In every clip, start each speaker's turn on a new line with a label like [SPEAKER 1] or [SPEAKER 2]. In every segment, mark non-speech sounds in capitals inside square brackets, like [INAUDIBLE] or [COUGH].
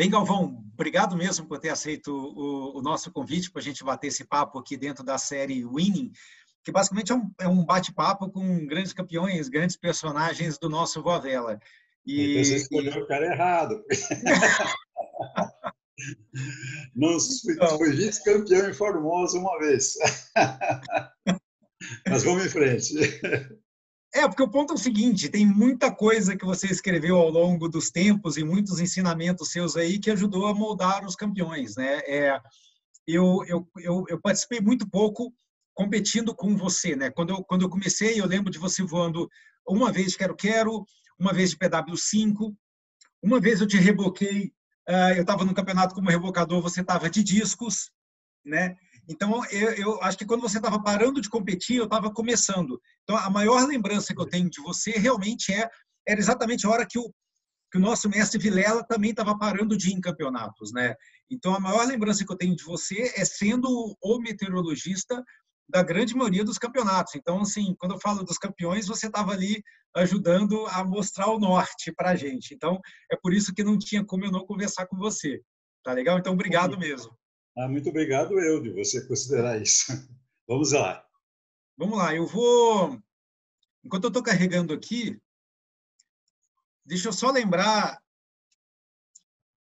[SPEAKER 1] Bem, Galvão, obrigado mesmo por ter aceito o, o nosso convite para a gente bater esse papo aqui dentro da série Winning, que basicamente é um, é um bate-papo com grandes campeões, grandes personagens do nosso Vovela.
[SPEAKER 2] E então, você escolheu o cara errado. [LAUGHS] Não fui, então, fui vice-campeão em Formosa uma vez. [LAUGHS] Mas vamos em frente.
[SPEAKER 1] É, porque o ponto é o seguinte: tem muita coisa que você escreveu ao longo dos tempos e muitos ensinamentos seus aí que ajudou a moldar os campeões, né? É, eu, eu, eu, eu, participei muito pouco competindo com você, né? Quando eu, quando eu comecei, eu lembro de você voando uma vez de quero-quero, uma vez de PW5, uma vez eu te reboquei, uh, eu estava no campeonato como rebocador, você estava de discos, né? Então, eu, eu acho que quando você estava parando de competir, eu estava começando. Então, a maior lembrança que eu tenho de você realmente é era exatamente a hora que o, que o nosso mestre Vilela também estava parando de ir em campeonatos, né? Então, a maior lembrança que eu tenho de você é sendo o meteorologista da grande maioria dos campeonatos. Então, assim, quando eu falo dos campeões, você estava ali ajudando a mostrar o norte para a gente. Então, é por isso que não tinha como eu não conversar com você. Tá legal? Então, obrigado mesmo.
[SPEAKER 2] Ah, muito obrigado eu de você considerar isso. [LAUGHS] Vamos lá.
[SPEAKER 1] Vamos lá, eu vou. Enquanto eu estou carregando aqui, deixa eu só lembrar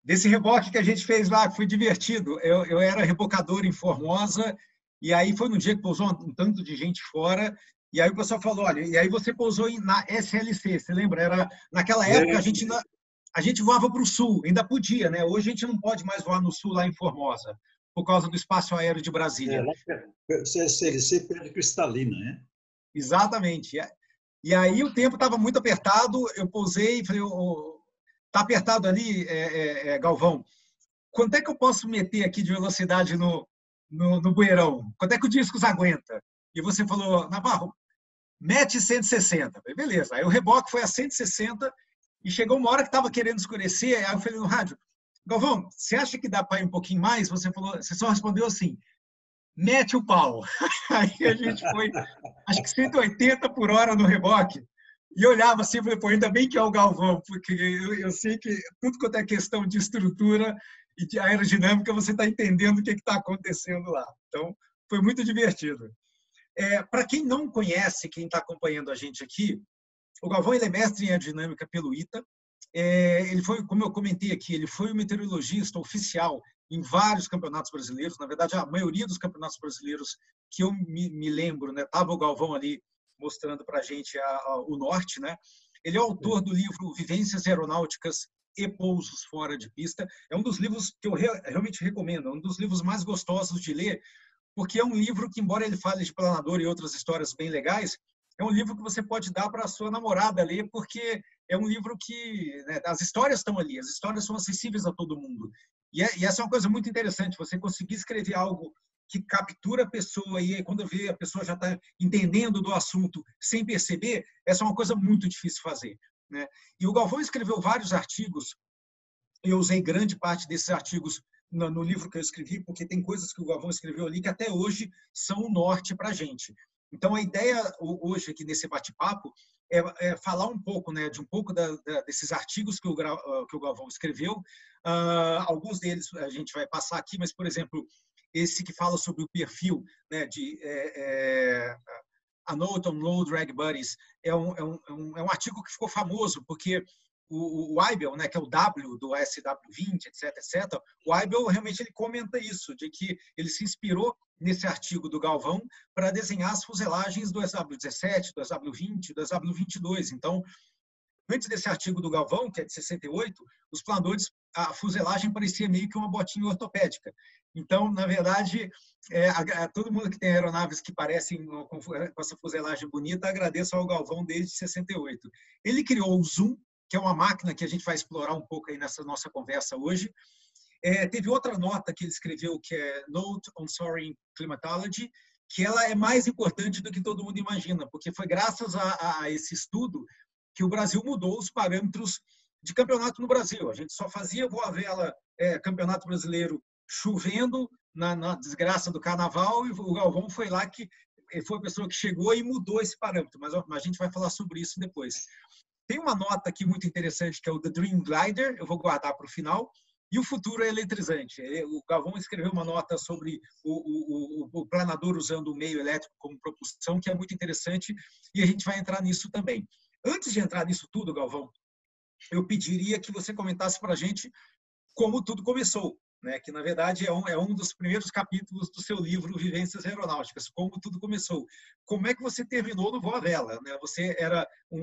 [SPEAKER 1] desse reboque que a gente fez lá, que foi divertido. Eu, eu era rebocador em Formosa, e aí foi no dia que pousou um tanto de gente fora, e aí o pessoal falou, olha, e aí você pousou na SLC, você lembra? Era, naquela época a gente, a gente voava para o sul, ainda podia, né? Hoje a gente não pode mais voar no sul, lá em Formosa por causa do espaço aéreo de Brasília.
[SPEAKER 2] É, CSLC perde cristalina, né?
[SPEAKER 1] Exatamente. E aí o tempo estava muito apertado, eu pousei e falei, oh, tá apertado ali, é, é, é, Galvão, quanto é que eu posso meter aqui de velocidade no, no, no bueirão? Quanto é que o discos aguenta? E você falou, Navarro, mete 160. Falei, beleza. Aí o reboque foi a 160 e chegou uma hora que estava querendo escurecer, aí eu falei no rádio, Galvão, você acha que dá para ir um pouquinho mais? Você falou, você só respondeu assim: mete o pau. [LAUGHS] Aí a gente foi, acho que 180 por hora no reboque. E olhava assim e falei, pô, ainda bem que é o Galvão, porque eu, eu sei que tudo quanto é questão de estrutura e de aerodinâmica, você está entendendo o que está acontecendo lá. Então, foi muito divertido. É, Para quem não conhece, quem está acompanhando a gente aqui, o Galvão ele é mestre em aerodinâmica pelo ITA, é, ele foi, como eu comentei aqui, ele foi o meteorologista oficial em vários campeonatos brasileiros. Na verdade, a maioria dos campeonatos brasileiros que eu me, me lembro, né, tava o Galvão ali mostrando para a gente o norte, né? Ele é autor do livro Vivências Aeronáuticas e Pousos Fora de Pista. É um dos livros que eu re, realmente recomendo, é um dos livros mais gostosos de ler, porque é um livro que, embora ele fale de planador e outras histórias bem legais, é um livro que você pode dar para a sua namorada ler, porque é um livro que né, as histórias estão ali, as histórias são acessíveis a todo mundo. E, é, e, essa é uma coisa muito interessante, você conseguir escrever algo que captura a pessoa e aí, quando vê a pessoa já está entendendo do assunto sem perceber, essa é uma coisa muito difícil fazer. Né? E o Galvão escreveu vários artigos, eu usei grande parte desses artigos no, no livro que eu escrevi, porque tem coisas que o Galvão escreveu ali que até hoje são o norte para a gente. Então, a ideia hoje aqui nesse bate-papo é, é, falar um pouco, né, de um pouco da, da, desses artigos que o, ah, que o Galvão escreveu. Uh, alguns deles a gente vai passar aqui, mas, por exemplo, esse que fala sobre o perfil né, de é, é, a Note on Low Drag Buddies é um, é, um, é um artigo que ficou famoso porque o, o Eibel, né, que é o W do SW20, etc, etc, o Eibel realmente ele comenta isso, de que ele se inspirou nesse artigo do Galvão para desenhar as fuselagens do SW17, do SW20, do SW22. Então, antes desse artigo do Galvão, que é de 68, os planadores, a fuselagem parecia meio que uma botinha ortopédica. Então, na verdade, é, a, a, todo mundo que tem aeronaves que parecem com, com essa fuselagem bonita, agradeço ao Galvão desde 68. Ele criou o Zoom, que é uma máquina que a gente vai explorar um pouco aí nessa nossa conversa hoje. É, teve outra nota que ele escreveu, que é Note on Soaring Climatology, que ela é mais importante do que todo mundo imagina, porque foi graças a, a esse estudo que o Brasil mudou os parâmetros de campeonato no Brasil. A gente só fazia voa vela é, campeonato brasileiro chovendo na, na, desgraça do carnaval e o Galvão foi lá que foi a pessoa que chegou e mudou esse parâmetro. Mas a gente vai falar sobre isso depois. Tem uma nota aqui muito interessante que é o The Dream Glider, eu vou guardar para o final, e o futuro é eletrizante. O Galvão escreveu uma nota sobre o, o, o, planador usando o meio elétrico como propulsão, que é muito interessante, e a gente vai entrar nisso também. Antes de entrar nisso tudo, Galvão, eu pediria que você comentasse para a gente como tudo começou, né? que na verdade é um, é um dos primeiros capítulos do seu livro Vivências Aeronáuticas, como tudo começou. Como é que você terminou no Voa Vela? Né? Você era um,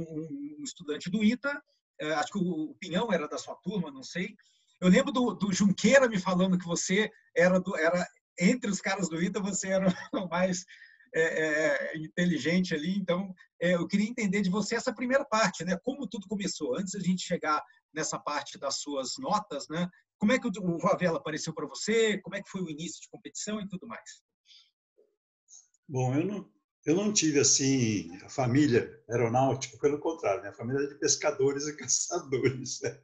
[SPEAKER 1] um estudante do ITA, é, acho que o Pinhão era da sua turma, não sei. Eu lembro do, do Junqueira me falando que você era, do, era entre os caras do ITA, você era [LAUGHS] o mais é, é, inteligente ali. Então, é, eu queria entender de você essa primeira parte, né? Como tudo começou. Antes da gente chegar nessa parte das suas notas, né? Como é que o Vavela apareceu para você? Como é que foi o início de competição e tudo mais?
[SPEAKER 2] Bom, eu não, eu não tive assim a família aeronáutica, pelo contrário, minha família é de pescadores e [LAUGHS] caçadores. Né?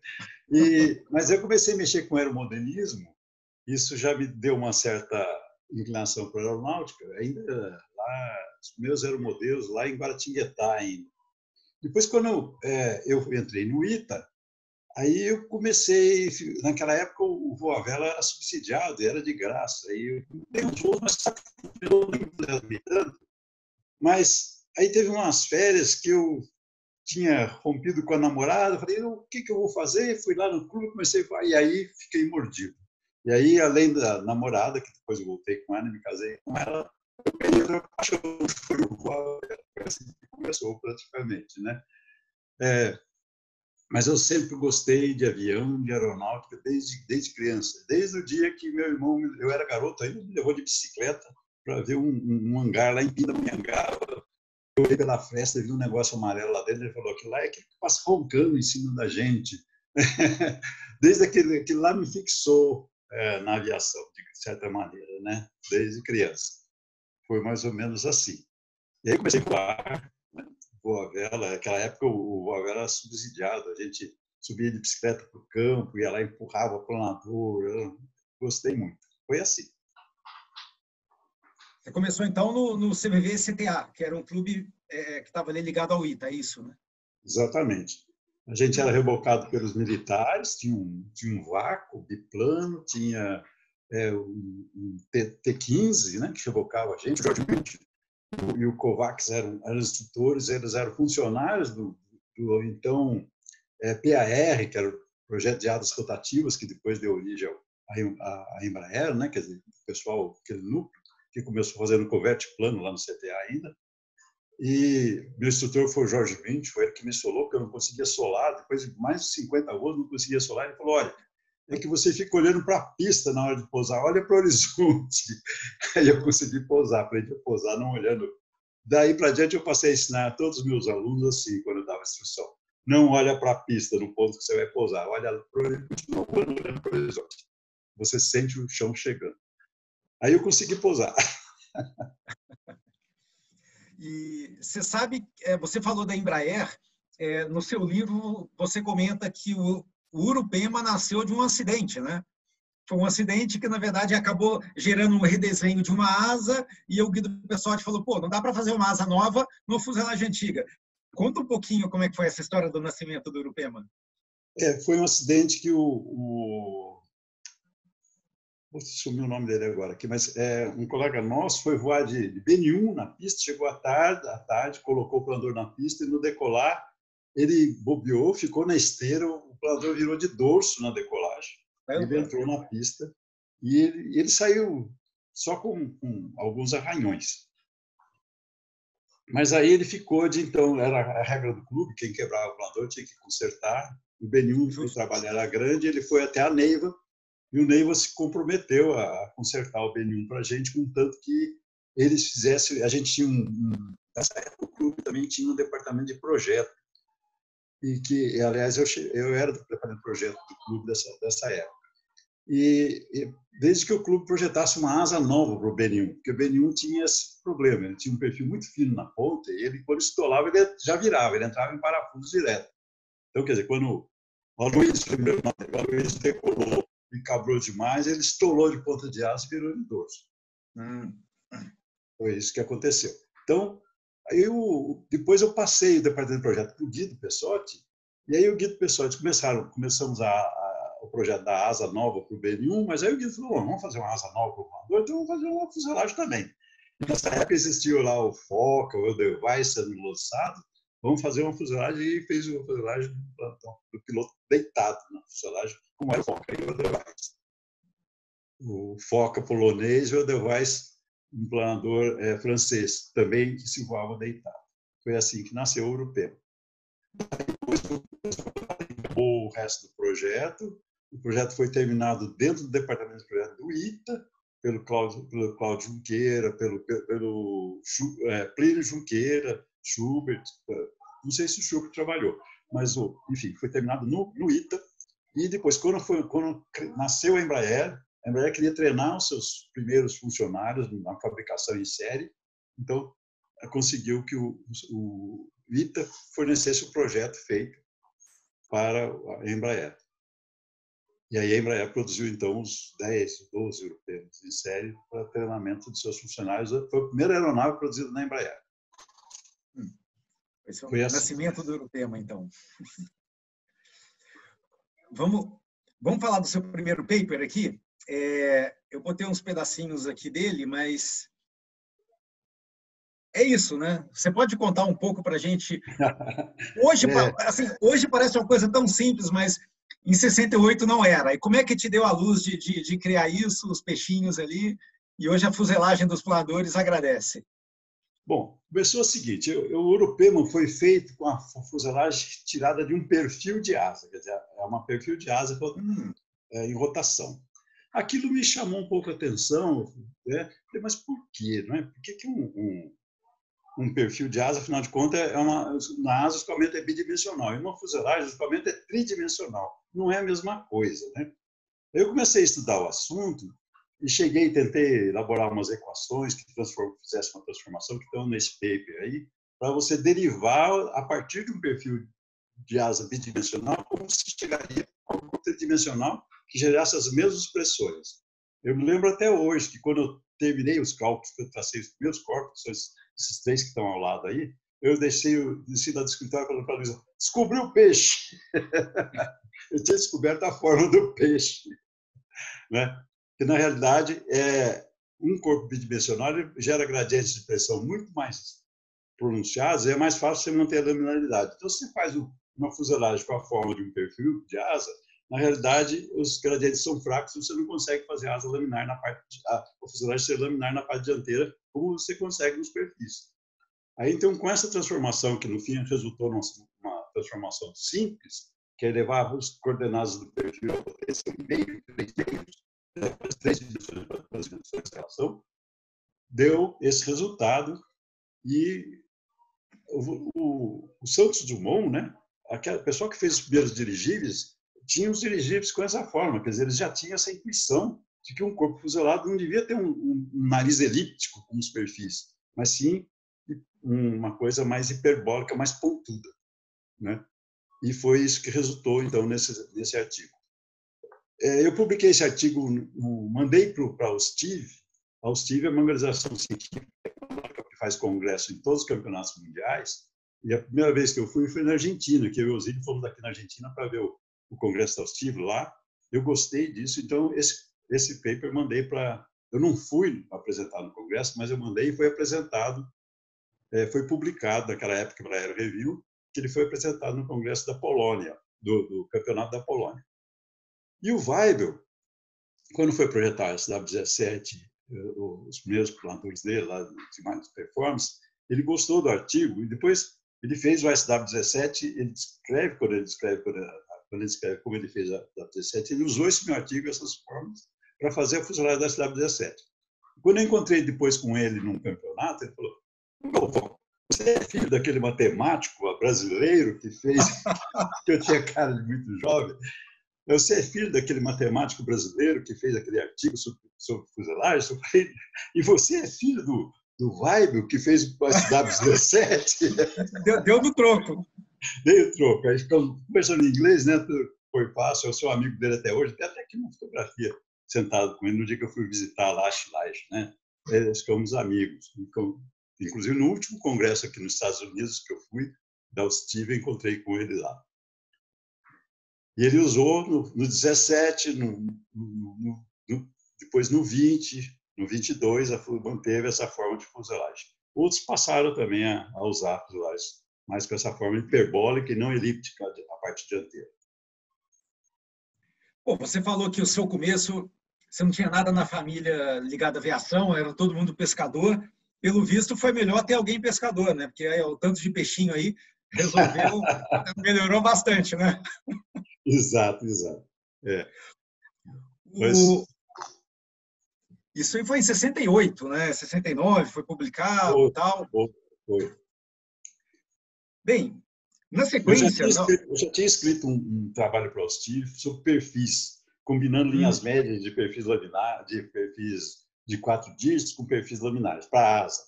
[SPEAKER 2] E, mas eu comecei a mexer com aeromodelismo, isso já me deu uma certa inclinação para a aeronáutica, ainda lá, os meus aeromodelos lá em Guaratinguetá ainda. Depois, quando eu, é, eu entrei no ITA, Aí eu comecei, naquela época o Voa Vela era subsidiado, era de graça. Aí eu dei uns voos, mas eu não tanto. Mas aí teve umas férias que eu tinha rompido com a namorada, falei, o que, que eu vou fazer? Fui lá no clube, comecei a... E aí fiquei mordido. E aí, além da namorada, que depois eu voltei com ela, me casei com ela, eu peguei outra paixão, assim começou praticamente, né? É, mas eu sempre gostei de avião, de aeronáutica, desde, desde criança. Desde o dia que meu irmão, eu era garoto ainda, me levou de bicicleta para ver um, um, hangar lá em Pindamonhangaba. Eu ia pela festa e vi um negócio amarelo lá dentro. Ele falou que lá é que passa roncando em cima da gente. [LAUGHS] desde aquele, aquele lá me fixou é, na aviação, de certa maneira, né? desde criança. Foi mais ou menos assim. E aí comecei a voar, Boa Vela, naquela época o Boa Vela era subsidiado, a gente subia de bicicleta para o campo, ia lá e empurrava planador, eu gostei muito. Foi assim.
[SPEAKER 1] Você começou então no, no CVV CTA, que era um clube é, que estava ligado ao ITA, é isso, né?
[SPEAKER 2] Exatamente. A gente era rebocado pelos militares, tinha um, tinha um vácuo biplano, tinha é, um, um T-15, né, que rebocava a gente, e o Kovacs eram, eram instrutores, eles eram funcionários do, do então é, PAR, que era o projeto de asas rotativas, que depois deu origem à Embraer, né? quer dizer, o pessoal, aquele núcleo, que começou fazendo covete plano lá no CTA ainda. E meu instrutor foi o Jorge Vint, foi ele que me solou, porque eu não conseguia solar. Depois de mais de 50 voos, não conseguia solar. Ele falou: olha, é que você fica olhando para a pista na hora de pousar, olha para o horizonte. [LAUGHS] Aí eu consegui pousar, aprendi a pousar não olhando. Daí para diante eu passei a ensinar a todos os meus alunos assim, quando eu dava instrução. Não olha para a pista no ponto que você vai pousar, olha para o horizonte. Você sente o chão chegando. Aí eu consegui pousar. [LAUGHS]
[SPEAKER 1] E você sabe, é, você falou da Embraer, é, no seu livro você comenta que o, o Urupema nasceu de um acidente, né? Foi um acidente que, na verdade, acabou gerando um redesenho de uma asa e o Guido Pessotti falou, pô, não dá para fazer uma asa nova no fuselagem antiga. Conta um pouquinho como é que foi essa história do nascimento do Urupema.
[SPEAKER 2] É, foi um acidente que o... o... Sumiu o nome dele agora aqui, mas é, um colega nosso foi voar de, de BN1 na pista, chegou à tarde, à tarde, colocou o planador na pista e no decolar ele bobeou, ficou na esteira, o planador virou de dorso na decolagem. É, ele entrou na pista e ele, ele saiu só com, com, alguns arranhões. Mas aí ele ficou de, então, era a regra do clube, quem quebrava o planador tinha que consertar. O Benil, o trabalho era grande, ele foi até a Neiva, e o Neiva se comprometeu a consertar o Benil para a gente, contanto que eles fizessem. A gente tinha um. Nessa época, o clube também tinha um departamento de projeto e que, aliás, eu, eu era do departamento de projeto do clube dessa, dessa época. E, e, desde que o clube projetasse uma asa nova para o B1, porque o B1 tinha esse problema, ele tinha um perfil muito fino na ponta e ele, quando estolava, ele já virava, ele entrava em parafuso direto. Então, quer dizer, quando o Aloysio, o Aloysio decolou e cabrou demais, ele estolou de ponta de asa e virou dorso. Hum. Foi isso que aconteceu. Então, eu, depois eu passei o departamento de projeto para o Guido Pessotti, e aí o Guido Pessotti começaram, começamos a, a o projeto da asa nova para o BN1, mas aí o Guido falou, vamos fazer uma asa nova para o voador, então vamos fazer uma fuselagem também. Nessa época existia lá o Foca, o Edelweiss sendo lançado, vamos fazer uma fuselagem e fez uma fuselagem do, do piloto deitado na fuselagem, era o Foca e o Edelweiss. O Foca polonês e o Edelweiss um planador é, francês, também que se voava deitado. Foi assim que nasceu o Europeu. Depois, o resto do projeto. O projeto foi terminado dentro do departamento de projeto do ITA, pelo Cláudio, pelo Junqueira, pelo, pelo é, Plínio Junqueira, Schubert, é, não sei se o Schubert trabalhou, mas, enfim, foi terminado no, no ITA. E depois, quando, foi, quando nasceu a Embraer, a Embraer queria treinar os seus primeiros funcionários na fabricação em série, então conseguiu que o, o ITA fornecesse o projeto feito para a Embraer. E aí a Embraer produziu, então, os 10, 12 europeus em série para treinamento de seus funcionários. Foi a primeira aeronave produzida na Embraer.
[SPEAKER 1] Esse é o assim. nascimento do Europema, então. vamos, vamos falar do seu primeiro paper aqui? É, eu botei uns pedacinhos aqui dele, mas é isso, né? Você pode contar um pouco para a gente? [LAUGHS] Hoje, é. assim, hoje parece uma coisa tão simples, mas em 68 não era. E como é que te deu a luz de, de, de criar isso, os peixinhos ali? E hoje a fuselagem dos planadores agradece.
[SPEAKER 2] Bom, começou o seguinte: o Europema foi feito com a fuselagem tirada de um perfil de asa, quer dizer, é uma perfil de asa hum. em rotação. Aquilo me chamou um pouco a atenção, né? mas por quê? Não é? Por que, que um, um, um perfil de asa, afinal de contas, é uma, na asa o escoamento é bidimensional, e uma fuselagem o escoamento é tridimensional. Não é a mesma coisa. Né? Eu comecei a estudar o assunto e cheguei, tentei elaborar umas equações que fizessem uma transformação, que estão nesse paper aí, para você derivar, a partir de um perfil de asa bidimensional, como se chegaria a um tridimensional que gerasse as mesmas pressões. Eu me lembro até hoje que quando eu terminei os cálculos, que eu tracei os primeiros cálculos, esses três que estão ao lado aí, eu deixei, desci da escritório falando para a Luísa, descobri o peixe. [LAUGHS] eu tinha descoberto a forma do peixe. Né? Que, na realidade, é um corpo bidimensional gera gradientes de pressão muito mais pronunciados é mais fácil você manter a laminaridade. Então, se você faz uma fuselagem com a forma de um perfil de asa, na realidade, os gradientes são fracos, você não consegue fazer asa laminar na parte, a, a fuselagem ser laminar na parte dianteira, como você consegue nos perfis. Aí, então, com essa transformação, que no fim resultou numa transformação simples, que é levar as coordenadas do perfil a meio, três meios, as três dimensões de relação, deu esse resultado e o, o, o Santos Dumont, né, aquela pessoa que fez os primeiros dirigíveis, tinha os dirigíveis com essa forma, quer dizer, eles já tinham essa intuição de que um corpo fuselado não devia ter um, um nariz elíptico como os perfis, mas sim uma coisa mais hiperbólica, mais pontuda, né? E foi isso que resultou então nesse nesse artigo. É, eu publiquei esse artigo, mandei para o Steve. A Steve é uma organização científica que faz congresso em todos os campeonatos mundiais. E a primeira vez que eu fui foi na Argentina, que eu e o Osílio fomos aqui na Argentina para ver o, o Congresso Exaustivo lá. Eu gostei disso, então esse, esse paper mandei para. Eu não fui apresentar no Congresso, mas eu mandei e foi apresentado, é, foi publicado naquela época para a Aero Review, que ele foi apresentado no Congresso da Polônia, do, do Campeonato da Polônia. E o Weibel, quando foi projetar a SW17, eh, os primeiros plantões dele, lá de mais performance, ele gostou do artigo e depois ele fez o SW17, ele descreve, quando ele descreve quando quando ele escreve como ele fez a da 17, ele usou esse meu artigo, essas formas, para fazer a fuselagem da SW17. Quando eu encontrei depois com ele num campeonato, ele falou: você é filho daquele matemático brasileiro que fez, [LAUGHS] que eu tinha cara de muito jovem, você é filho daquele matemático brasileiro que fez aquele artigo sobre, sobre fuselagem, sobre... [LAUGHS] e você é filho do, do Weibel, que fez o SW17. [LAUGHS]
[SPEAKER 1] Deu, deu no troco.
[SPEAKER 2] Dei o troco. Aí ficamos conversando em inglês, né? Foi fácil. Eu sou amigo dele até hoje. Até aqui uma fotografia sentado com ele no dia que eu fui visitar lá Lash, né? Eles ficamos amigos. Inclusive, no último congresso aqui nos Estados Unidos que eu fui, da Steve, encontrei com ele lá. E ele usou no, no 17, no, no, no, depois no 20, no 22, a, manteve essa forma de fuselagem. Outros passaram também a, a usar fuselagens mais com essa forma hiperbólica e não elíptica a parte dianteira.
[SPEAKER 1] Bom, você falou que o seu começo, você não tinha nada na família ligado à aviação, era todo mundo pescador. Pelo visto, foi melhor ter alguém pescador, né? Porque aí, o tanto de peixinho aí resolveu, [LAUGHS] melhorou bastante, né?
[SPEAKER 2] Exato, exato. É.
[SPEAKER 1] Mas... O... Isso aí foi em 68, né? 69, foi publicado e tal. Foi, foi. Bem, na sequência. Eu já tinha
[SPEAKER 2] escrito, já tinha escrito um, um, trabalho para o Steve sobre perfis, combinando linhas hum. médias de perfis laminar, de perfis de quatro dígitos com perfis laminares para a asa.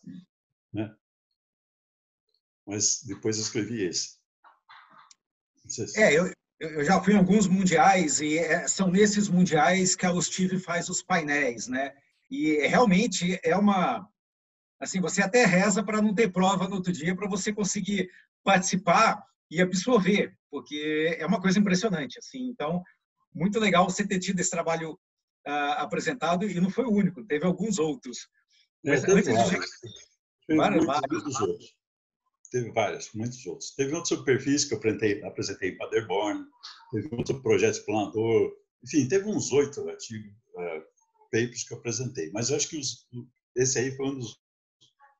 [SPEAKER 2] Né? Mas depois eu escrevi esse.
[SPEAKER 1] Se... É, eu, eu já fui em alguns mundiais e é, são nesses mundiais que a Steve faz os painéis, né? E realmente é uma assim, você até reza para não ter prova no outro dia para você conseguir participar e absorver, porque é uma coisa impressionante, assim. Então, muito legal você ter tido esse trabalho uh, apresentado e não foi o único, teve alguns outros.
[SPEAKER 2] É, Mas, teve vários. Teve vários, muitos outros. Teve vários, muitos outros. Teve outros perfis que eu apresentei, apresentei em Paderborn, teve outro projeto explanador, enfim, teve uns oito artigos, uh, papers que eu apresentei. Mas eu acho que os, esse aí foi um dos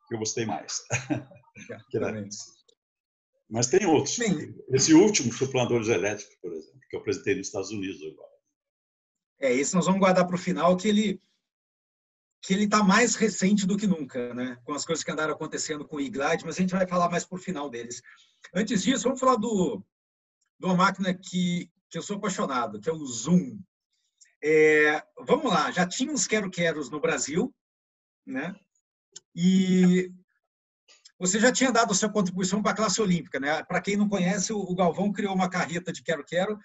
[SPEAKER 2] que eu gostei mais. [LAUGHS] Mas tem outros. Bem, Esse último, suplanadores elétricos, por exemplo, que eu apresentei nos Estados Unidos agora.
[SPEAKER 1] É, esse nós vamos guardar para o final, que ele que ele está mais recente do que nunca, né? com as coisas que andaram acontecendo com o iGlide, mas a gente vai falar mais por final deles. Antes disso, vamos falar do, de uma máquina que, que eu sou apaixonado, que é o Zoom. É, vamos lá, já tinha os quero-queros no Brasil, né? E você já tinha dado sua contribuição para a classe olímpica, né? Para quem não conhece, o Galvão criou uma carreta de quero-quero,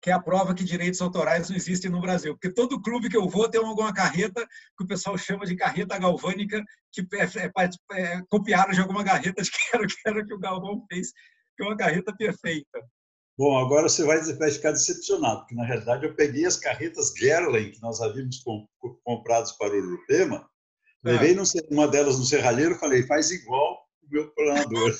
[SPEAKER 1] que é a prova que direitos autorais não existem no Brasil. Porque todo clube que eu vou tem alguma carreta que o pessoal chama de carreta galvânica, que é, é, é, copiaram de alguma carreta de quero-quero [LAUGHS] que o Galvão fez, que é uma carreta perfeita.
[SPEAKER 2] Bom, agora você vai, vai ficar decepcionado, porque na realidade eu peguei as carretas Gerlen que nós havíamos comprados para o Urupema, levei é. uma delas no serralheiro e falei, faz igual o meu planador.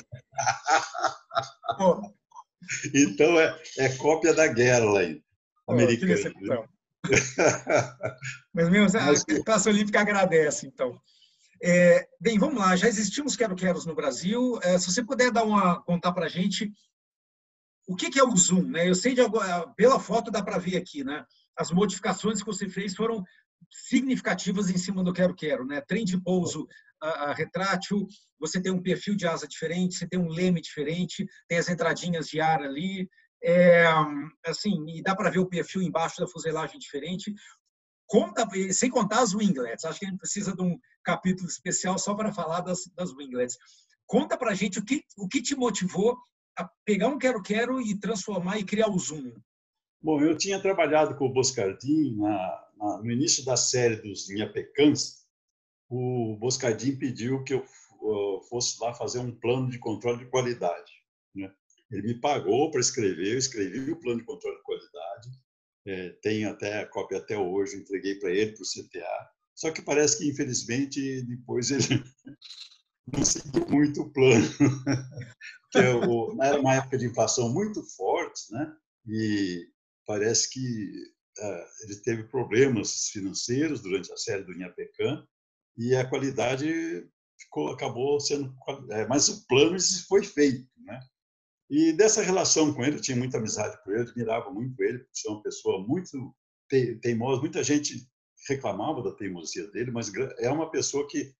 [SPEAKER 2] [LAUGHS] então é, é cópia da Gerlen americana.
[SPEAKER 1] Então. [LAUGHS] Mas mesmo, a classe olímpica agradece, então. É, bem, vamos lá. Já existiam os quero-queros no Brasil. É, se você puder dar uma contar para a gente o que, que, é o zoom, né? Eu sei de pela foto dá para ver aqui, né? As modificações que você fez foram significativas em cima do quero-quero, né? Trem de pouso a, a retrátil, você tem um perfil de asa diferente, você tem um leme diferente, tem as entradinhas de ar ali, é, assim, e dá para ver o perfil embaixo da fuselagem diferente. Conta, sem contar as winglets. Acho que a gente precisa de um capítulo especial só para falar das, das winglets. Conta para gente o que, o que te motivou a pegar um quero-quero e transformar e criar o Zoom.
[SPEAKER 2] Bom, eu tinha trabalhado com o Boscardin na, na, no início da série dos Inhapecãs, o Boscardin pediu que eu fosse lá fazer um plano de controle de qualidade. Né? Ele me pagou para escrever, eu escrevi o plano de controle de qualidade, é, tenho até a cópia até hoje, entreguei para ele, para o CTA, só que parece que, infelizmente, depois ele [LAUGHS] não seguiu muito o plano. [LAUGHS] é era uma época de inflação muito forte, né? e parece que uh, ele teve problemas financeiros durante a série do Inhapecan, e a qualidade ficou, acabou sendo. É, mas o plano foi feito, né? E dessa relação com ele, eu tinha muita amizade por ele, admirava muito ele, porque é uma pessoa muito teimosa. Muita gente reclamava da teimosia dele, mas é uma pessoa que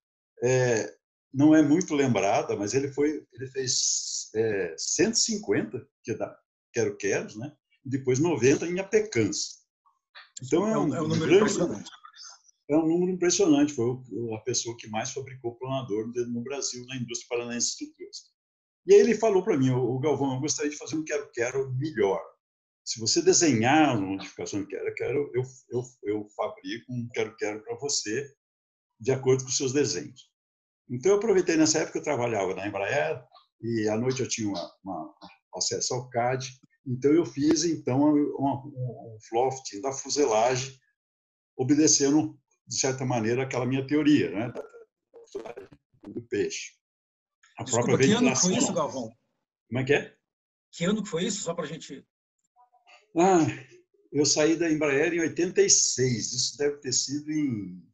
[SPEAKER 2] é, não é muito lembrada, mas ele foi, ele fez é, 150 que dá, quero queros, né? Depois 90 em apecãs. Então é um, é um número grande, é um número impressionante. Foi a pessoa que mais fabricou planador no Brasil, na indústria paranaense de estruturas. E aí ele falou para mim, o Galvão, eu gostaria de fazer um quero-quero melhor. Se você desenhar uma modificação de quero-quero, eu, eu, eu fabrico um quero-quero para você de acordo com os seus desenhos. Então, eu aproveitei nessa época, eu trabalhava na Embraer e à noite eu tinha uma, uma acesso ao CAD Então eu fiz então um, um lofting da fuselagem, obedecendo de certa maneira aquela minha teoria, né, do peixe.
[SPEAKER 1] A Desculpa, própria que ano foi isso, Galvão?
[SPEAKER 2] Como é que é?
[SPEAKER 1] Que ano que foi isso, só para a gente...
[SPEAKER 2] Ah, eu saí da Embraer em 86, isso deve ter sido em,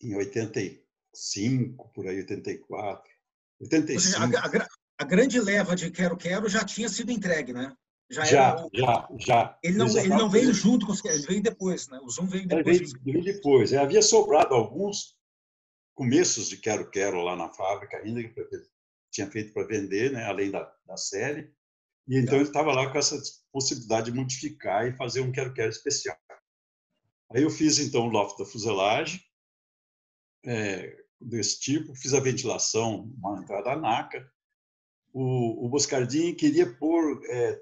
[SPEAKER 2] em 85, por aí, 84. 85. Seja,
[SPEAKER 1] a, a, a, grande leva de Quero Quero já tinha sido entregue, né?
[SPEAKER 2] Já, já, o... já, já.
[SPEAKER 1] Ele não, ele não veio junto com os ele veio depois, né? O Zoom veio depois. Ele
[SPEAKER 2] veio, veio depois. É, havia sobrado alguns começos de Quero Quero lá na fábrica ainda, que tinha feito para vender, né? além da, da série. E então ele estava lá com essa possibilidade de modificar e fazer um Quero Quero especial. Aí eu fiz então o loft da fuselagem, é, desse tipo, fiz a ventilação, uma entrada NACA. O, o Boscardini queria pôr. É,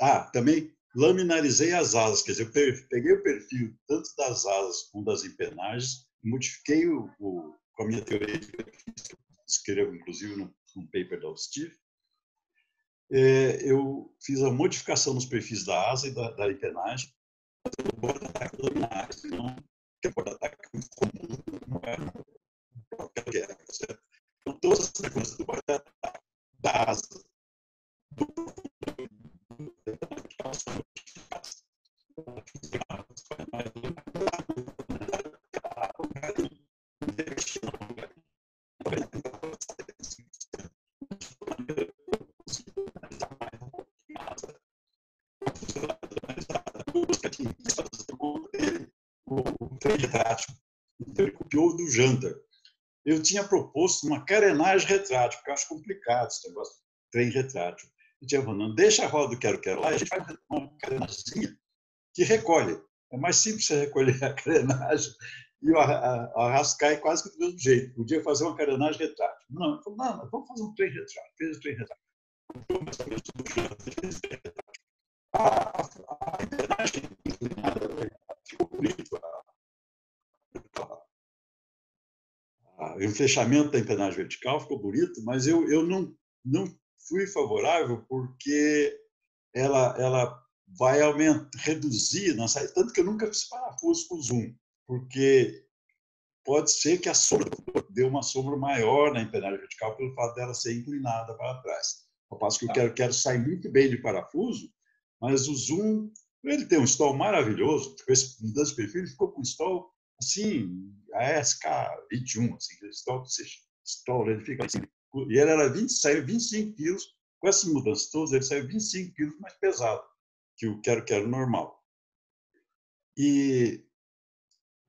[SPEAKER 2] ah, também laminarizei as asas, quer dizer, eu peguei o perfil tanto das asas como das empenagens, modifiquei o, o com a minha teoria de perfis, escrevo inclusive num, num paper da Steve, é, eu fiz a modificação nos perfis da asa e da, da empenagem, fazendo o borda-ataque laminares, não que é borda-ataque comum, não é qualquer guerra, certo? Então, todas as frequências do borda-ataque, da asa, do modificadas. o retrátil. Então, ele copiou do Janta. Eu tinha proposto uma carenagem retrátil, porque eu acho complicado esse negócio trem retrátil. Eu tinha falado, deixa a roda do quero-quero lá, a gente faz uma carenagemzinha que recolhe. É mais simples você recolher a [LAUGHS] carenagem e o arrasto cai quase que do mesmo jeito. Podia fazer uma carenagem retrátil. Não, falei, não, vamos fazer um trem retrátil. Fez o trem retrátil. A engrenagem ficou bonito. O fechamento da empennagem vertical ficou bonito, mas eu, eu não, não fui favorável porque ela, ela vai aumentar, reduzir, não sei, tanto que eu nunca fiz parafuso com zoom, porque pode ser que a sombra dê uma sombra maior na empennagem vertical pelo fato dela ser inclinada para trás. Ao passo que eu tá. quero, quero sair muito bem de parafuso, mas o zoom, ele tem um stall maravilhoso, com esse mudança de perfil, ele ficou com um stall assim, SK21, assim, que stall, stall, ele fica assim. E ele era 20, saiu 25 quilos, com essas mudanças todas, ele saiu 25 quilos mais pesado que o quero quero normal. E,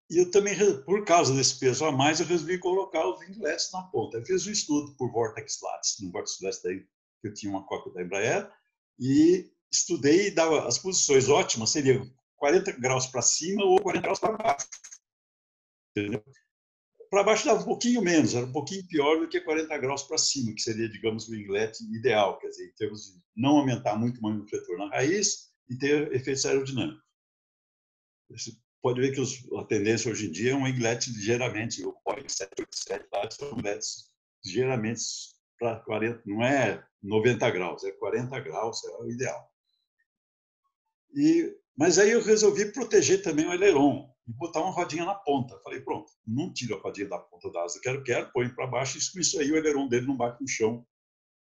[SPEAKER 2] e eu também, por causa desse peso a mais, eu resolvi colocar os inglets na ponta. Eu fiz um estudo por Vortex Lattes, no Vortex Lattes que eu tinha uma cópia da Embraer, e estudei e dava as posições ótimas, seriam 40 graus para cima ou 40 graus para baixo. Para baixo dava um pouquinho menos, era um pouquinho pior do que 40 graus para cima, que seria, digamos, o inlet ideal, quer dizer, em termos de não aumentar muito o refletor na raiz e ter efeitos aerodinâmicos. Você pode ver que os, a tendência hoje em dia é um inlet ligeiramente, o Boeing 787 lá, são inlets ligeiramente para 40, não é 90 graus, é 40 graus, é o ideal. E, mas aí eu resolvi proteger também o aileron e botar uma rodinha na ponta. Falei, pronto, não tiro a rodinha da ponta da asa, quero, quero, põe para baixo, e com isso aí o aileron dele não bate no chão.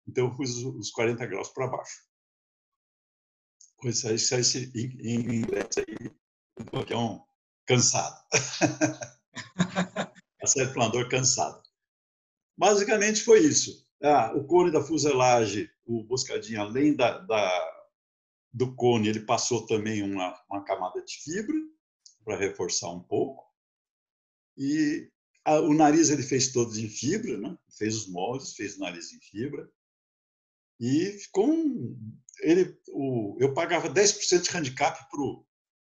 [SPEAKER 2] Então eu pus os 40 graus para baixo. Pois aí, sai em inglês aí, que é um cansado. [LAUGHS] Acerto planador cansado. Basicamente foi isso. Ah, o cone da fuselagem, o Boscadinho, além da, da, do cone, ele passou também uma, uma camada de fibra para reforçar um pouco. E a, o nariz ele fez todo em fibra, né? fez os moldes, fez o nariz em fibra. E ficou um, ele, o, eu pagava 10% de handicap para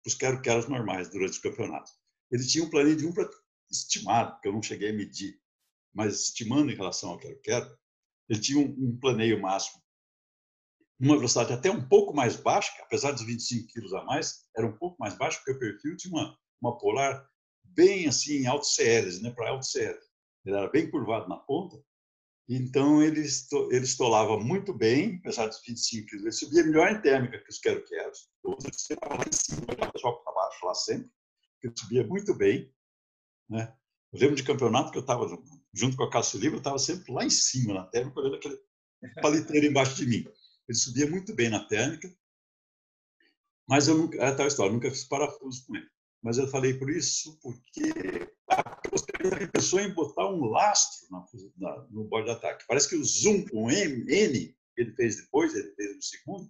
[SPEAKER 2] os quero-queros normais durante o campeonato. Ele tinha um planinho de 1 para estimado, que eu não cheguei a medir, mas estimando em relação ao quero-quero, ele tinha um, um planeio máximo uma velocidade até um pouco mais baixa, apesar dos 25 quilos a mais, era um pouco mais baixo, porque o perfil tinha uma, uma polar bem assim, alto CLs, né, para alto CL. Ele era bem curvado na ponta, Então, ele, ele estolava muito bem, apesar dos 25 quilos. Ele subia melhor em térmica que os quero-queros. Estava lá em cima, para baixo, lá sempre. Ele subia muito bem. Né? Eu lembro de campeonato que eu estava, junto com a Cássio Livre, eu estava sempre lá em cima, na térmica, olhando aquele paliteiro embaixo de mim. Ele subia muito bem na térmica. Mas eu nunca, é tal história, nunca fiz parafuso com ele. Mas eu falei por isso porque você pensou em botar um lastro na, na, no bode de ataque. Parece que o zoom, o M, N, ele fez depois, ele fez no segundo,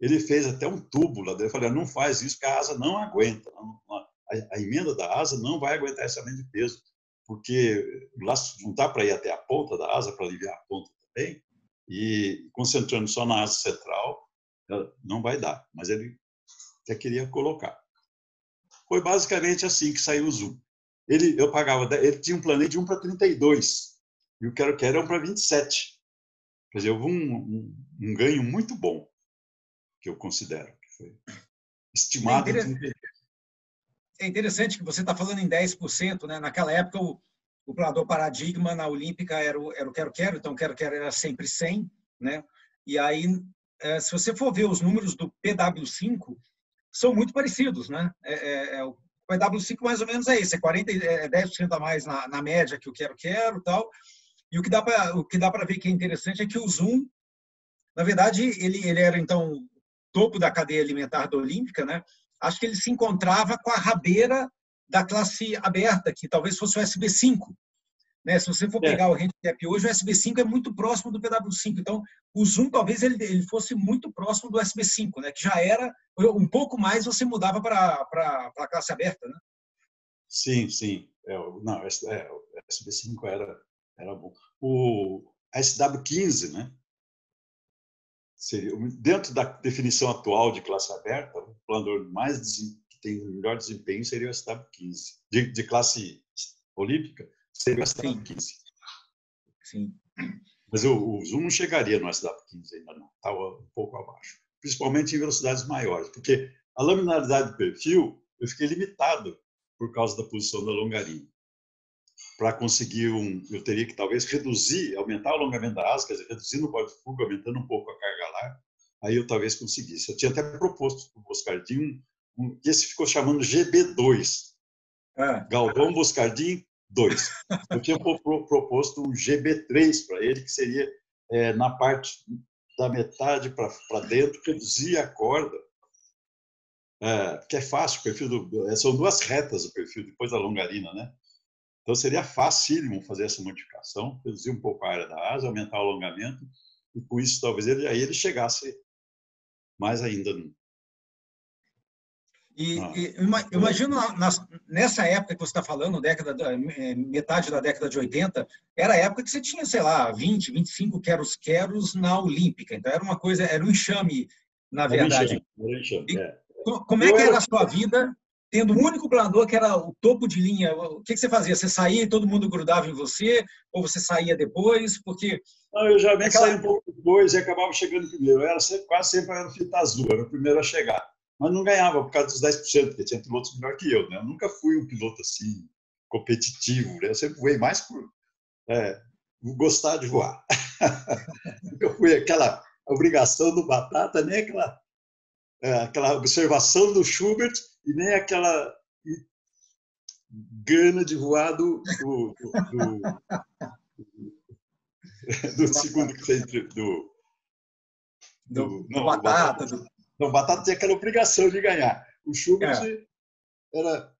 [SPEAKER 2] ele fez até um tubo lá dentro. Eu falei, não faz isso, porque a asa não aguenta. A, a emenda da asa não vai aguentar essa de peso, porque o lastro não dá para ir até a ponta da asa, para aliviar a ponta também, e concentrando só na asa central, não vai dar. Mas ele até queria colocar. Foi basicamente assim que saiu o Zoom. Ele, eu pagava, ele tinha um planejamento de 1 para 32 e o Quero Quero é 1 para 27. Quer dizer, houve um, um, um, ganho muito bom, que eu considero, que foi estimado.
[SPEAKER 1] É interessante, é interessante que você está falando em 10%, né? Naquela época, o, o planador paradigma na Olímpica era o, era o Quero Quero, então Quero Quero era sempre 100, né? E aí, eh, se você for ver os números do PW5, são muito parecidos, né? É, é, é o PW5 mais ou menos é isso, é 40, é 10% a mais na, na média que o quero quero, tal. E o que dá para o que dá para ver que é interessante é que o Zoom, na verdade, ele ele era então topo da cadeia alimentar da Olímpica, né? Acho que ele se encontrava com a rabeira da classe aberta, que talvez fosse o SB5, né? Se você for é. pegar é. o handicap hoje, o SB5 é muito próximo do PW5. Então, o Zoom talvez ele, ele fosse muito próximo do SB5, né? que já era um pouco mais você mudava para a classe aberta. Né?
[SPEAKER 2] Sim, sim. É, não, é, o SB5 era, era bom. O SW15, né? Seria, dentro da definição atual de classe aberta, o planador mais tem melhor desempenho seria o SW15. De, de classe olímpica, seria o SW15.
[SPEAKER 1] Sim.
[SPEAKER 2] Mas o, o Zoom não chegaria no SW15 ainda não, estava um pouco abaixo. Principalmente em velocidades maiores, porque a laminaridade do perfil eu fiquei limitado por causa da posição da longarina. Para conseguir um, eu teria que talvez reduzir, aumentar o alongamento da asa, quer dizer, reduzindo o bode de fuga, aumentando um pouco a carga lá, aí eu talvez conseguisse. Eu tinha até proposto para o Boscardinho, um, que esse ficou chamando GB2. Ah. Galvão Boscardinho 2. Eu tinha proposto um GB3 para ele, que seria é, na parte da metade para dentro, reduzir a corda, é, que é fácil, o perfil do, é, são duas retas o perfil, depois da longarina, né? Então seria facílimo fazer essa modificação, reduzir um pouco a área da asa, aumentar o alongamento, e com isso talvez ele, aí ele chegasse mais ainda
[SPEAKER 1] e, ah. e imagino nessa época que você está falando, década, é, metade da década de 80, era a época que você tinha, sei lá, 20, 25 queros queros na Olímpica. Então era uma coisa, era um enxame, na verdade. Era um enxame, é. Como é que era a sua vida tendo um único planador que era o topo de linha? O que você fazia? Você saía e todo mundo grudava em você? Ou você saía depois? Porque.
[SPEAKER 2] Não, eu já aquela... saía um pouco depois e acabava chegando primeiro. Eu era sempre, quase sempre era fita azul, era o primeiro a chegar mas não ganhava por causa dos 10%, porque tinha pilotos melhor que eu. Né? Eu nunca fui um piloto assim competitivo, né? eu sempre voei mais por é, gostar de voar. [LAUGHS] nunca fui aquela obrigação do Batata, nem aquela, é, aquela observação do Schubert e nem aquela gana de voar do, do, do, do, do segundo que você do,
[SPEAKER 1] do, do, não, batata, do,
[SPEAKER 2] não, Batata tinha aquela obrigação de ganhar. O Schubert é. era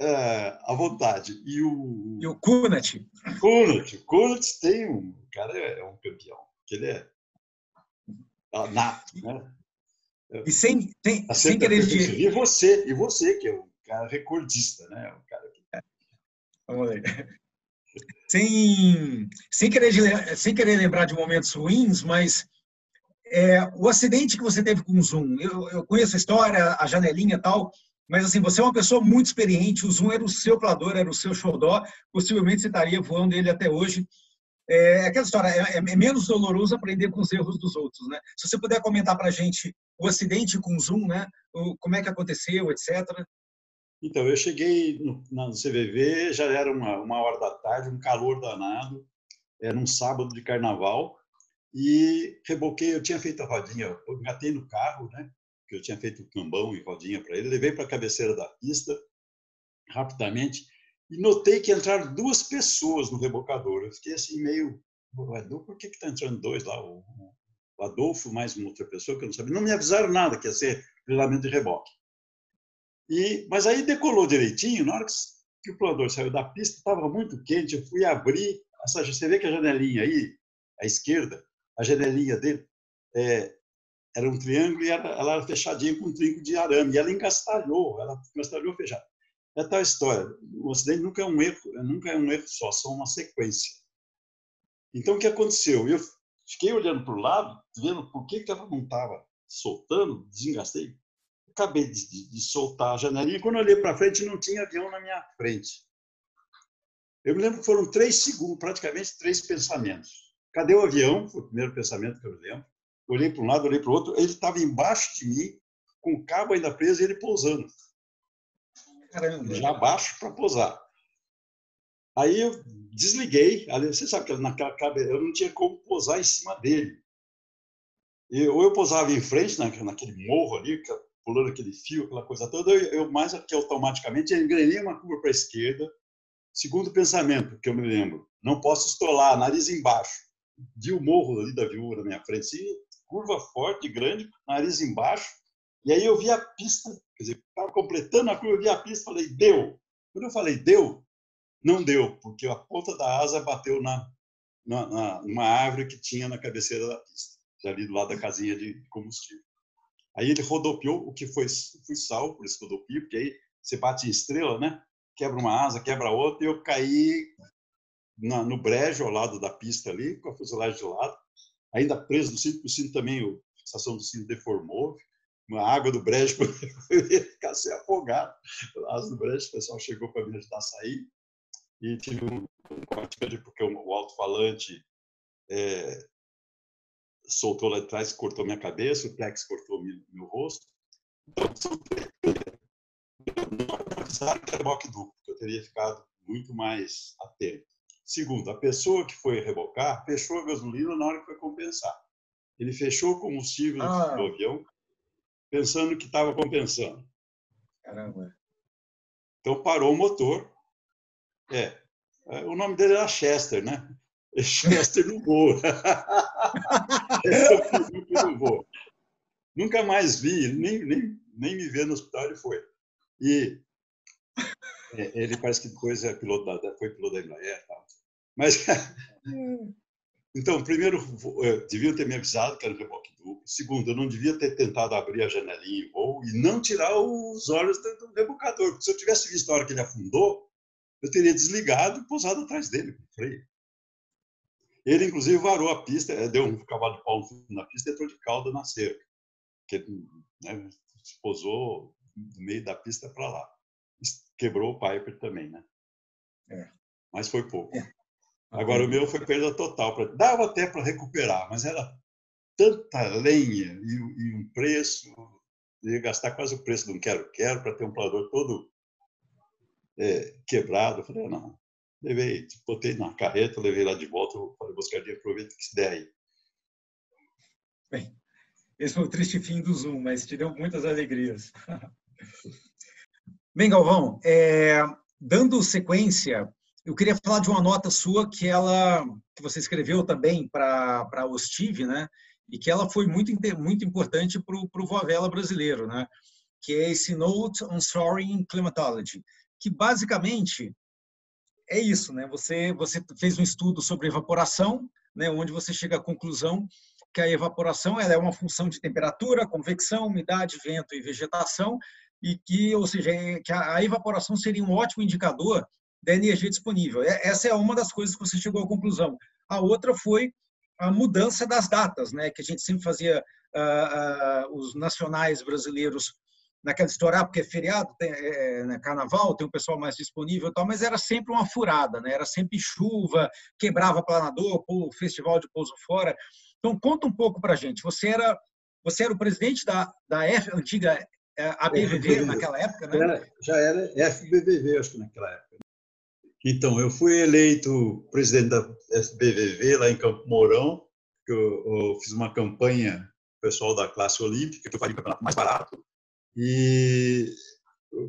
[SPEAKER 2] é, à vontade. E o.
[SPEAKER 1] E o Kunat?
[SPEAKER 2] Kunat. O Kunat tem um. O cara é, é um campeão. Ele é nato, né?
[SPEAKER 1] E sem, sem, tá sem querer.
[SPEAKER 2] E você, e você, que é um cara recordista, né? Um cara que...
[SPEAKER 1] Vamos ver. Sem, sem, querer, sem querer lembrar de momentos ruins, mas é, o acidente que você teve com o Zoom, eu, eu, conheço a história, a janelinha e tal, mas assim, você é uma pessoa muito experiente, o Zoom era o seu plador, era o seu xodó, possivelmente você estaria voando ele até hoje. É, é aquela história, é, é, menos doloroso aprender com os erros dos outros, né? Se você puder comentar para a gente o acidente com o Zoom, né? O, como é que aconteceu, etc.
[SPEAKER 2] Então, eu cheguei no, no CVV, já era uma, uma hora da tarde, um calor danado, era um sábado de carnaval, e reboquei, eu tinha feito a rodinha, eu engatei no carro, né? Que eu tinha feito cambão e rodinha para ele, levei para a cabeceira da pista rapidamente e notei que entraram duas pessoas no rebocador. Eu fiquei assim meio, por que que tá entrando dois lá? O, Adolfo mais uma outra pessoa que eu não sabia. Não me avisaram nada que ia ser treinamento de reboque. E mas aí decolou direitinho. Na hora que o planador saiu da pista, estava muito quente. Eu fui abrir essa, você vê que a janelinha aí à esquerda a janelinha dele é, era um triângulo e ela, ela, era fechadinha com um trinco de arame. E ela engastalhou, ela engastalhou fechado. É tal história. O acidente nunca é um erro, nunca é um erro só, são uma sequência. Então, o que aconteceu? Eu fiquei olhando para o lado, vendo por que, que ela não estava soltando, desengastei. Acabei de, de, de, soltar a janelinha. Quando olhei para frente, não tinha avião na minha frente. Eu me lembro que foram três segundos, praticamente três pensamentos. Cadê o avião? Foi o primeiro pensamento que eu lembro. Olhei para um lado, olhei para o outro. Ele estava embaixo de mim, com o cabo ainda preso e ele pousando. Caramba. Já abaixo para pousar. Aí eu desliguei. Você sabe que naquela cabeça eu não tinha como pousar em cima dele. E, ou eu pousava em frente, naquele morro ali, pulando aquele fio, aquela coisa toda, eu, eu mais que automaticamente engrenei uma curva para a esquerda. Segundo pensamento que eu me lembro, não posso estolar, nariz embaixo vi o morro ali da viúva na minha frente, assim, curva forte, grande, nariz embaixo. E aí eu vi a pista, quer dizer, estava completando a curva, eu vi a pista falei, deu. Quando eu falei, deu, não deu, porque a ponta da asa bateu na, na, na numa árvore que tinha na cabeceira da pista, ali do lado da casinha de combustível. Aí ele rodopiou, o que foi, fui salvo por esse rodopio, porque aí você bate em estrela, né? Quebra uma asa, quebra outra, e eu caí na, no brejo ao lado da pista ali, com a fuselagem de lado, ainda preso no cinto, porque o cinto também, a fixação do cinto deformou, uma água do brejo, [LAUGHS] eu ia ficar sem afogado. As do brejo, o pessoal chegou para me ajudar a sair, e tive um, corte porque o, alto-falante é, soltou lá de trás, cortou minha cabeça, o Plex cortou meu, meu rosto. Então, não avisaram que era duplo, que eu teria ficado muito mais atento. Segundo, a pessoa que foi rebocar fechou a gasolina na hora que foi compensar. Ele fechou o combustível ah. do avião pensando que estava compensando.
[SPEAKER 1] Caramba.
[SPEAKER 2] Então parou o motor. É, é o nome dele era Chester, né? [LAUGHS] Chester no voo. [LAUGHS] Chester no voo. Nunca mais vi, nem, nem, nem me vê no hospital ele foi. E é, ele parece que depois é piloto da, foi piloto da Embraer. Tal. Mas, [LAUGHS] então, primeiro, deviam ter me avisado que era um reboque duplo. Segundo, eu não devia ter tentado abrir a janelinha em voo e não tirar os olhos do rebocador. Porque se eu tivesse visto a hora que ele afundou, eu teria desligado e pousado atrás dele, com freio. Ele, inclusive, varou a pista, eh, deu um cavalo de pau na pista e entrou de cauda na cerca. Que, né, se posou do meio da pista para lá. Quebrou o Piper também, né? É. Mas foi pouco. É. Agora, o meu foi perda total. Dava até para recuperar, mas era tanta lenha e, e um preço. Eu ia gastar quase o preço de um quero-quero para ter um planador todo é, quebrado. Eu falei, ah, não. Levei, botei na carreta, levei lá de volta, falei, buscar dinheiro, aproveita que se der aí.
[SPEAKER 1] Bem, esse foi o triste fim do Zoom, mas te deu muitas alegrias. [LAUGHS] Bem, Galvão, é, dando sequência eu queria falar de uma nota sua que ela que você escreveu também para para o Steve, né? E que ela foi muito muito importante para o Voavela brasileiro, né? Que é esse Note on Soaring in Climatology, que basicamente é isso, né? Você você fez um estudo sobre evaporação, né? Onde você chega à conclusão que a evaporação ela é uma função de temperatura, convecção, umidade, vento e vegetação, e que, ou seja, é, que a evaporação seria um ótimo indicador da energia disponível. É, essa é uma das coisas que você chegou à conclusão. A outra foi a mudança das datas, né? Que a gente sempre fazia uh, uh, os nacionais brasileiros naquela história, ah, porque é feriado, tem, é, né, carnaval, tem um pessoal mais disponível e tal, mas era sempre uma furada, né? Era sempre chuva, quebrava planador, o festival de pouso fora. Então conta um pouco para a gente. Você era você era o presidente da, da F, antiga ABVV naquela época, né?
[SPEAKER 2] Era, já era FBVV, acho que naquela época. Então, eu fui eleito presidente da SBVV lá em Campo Mourão, eu, eu fiz uma campanha pessoal da classe olímpica, que eu faria um campeonato mais barato. E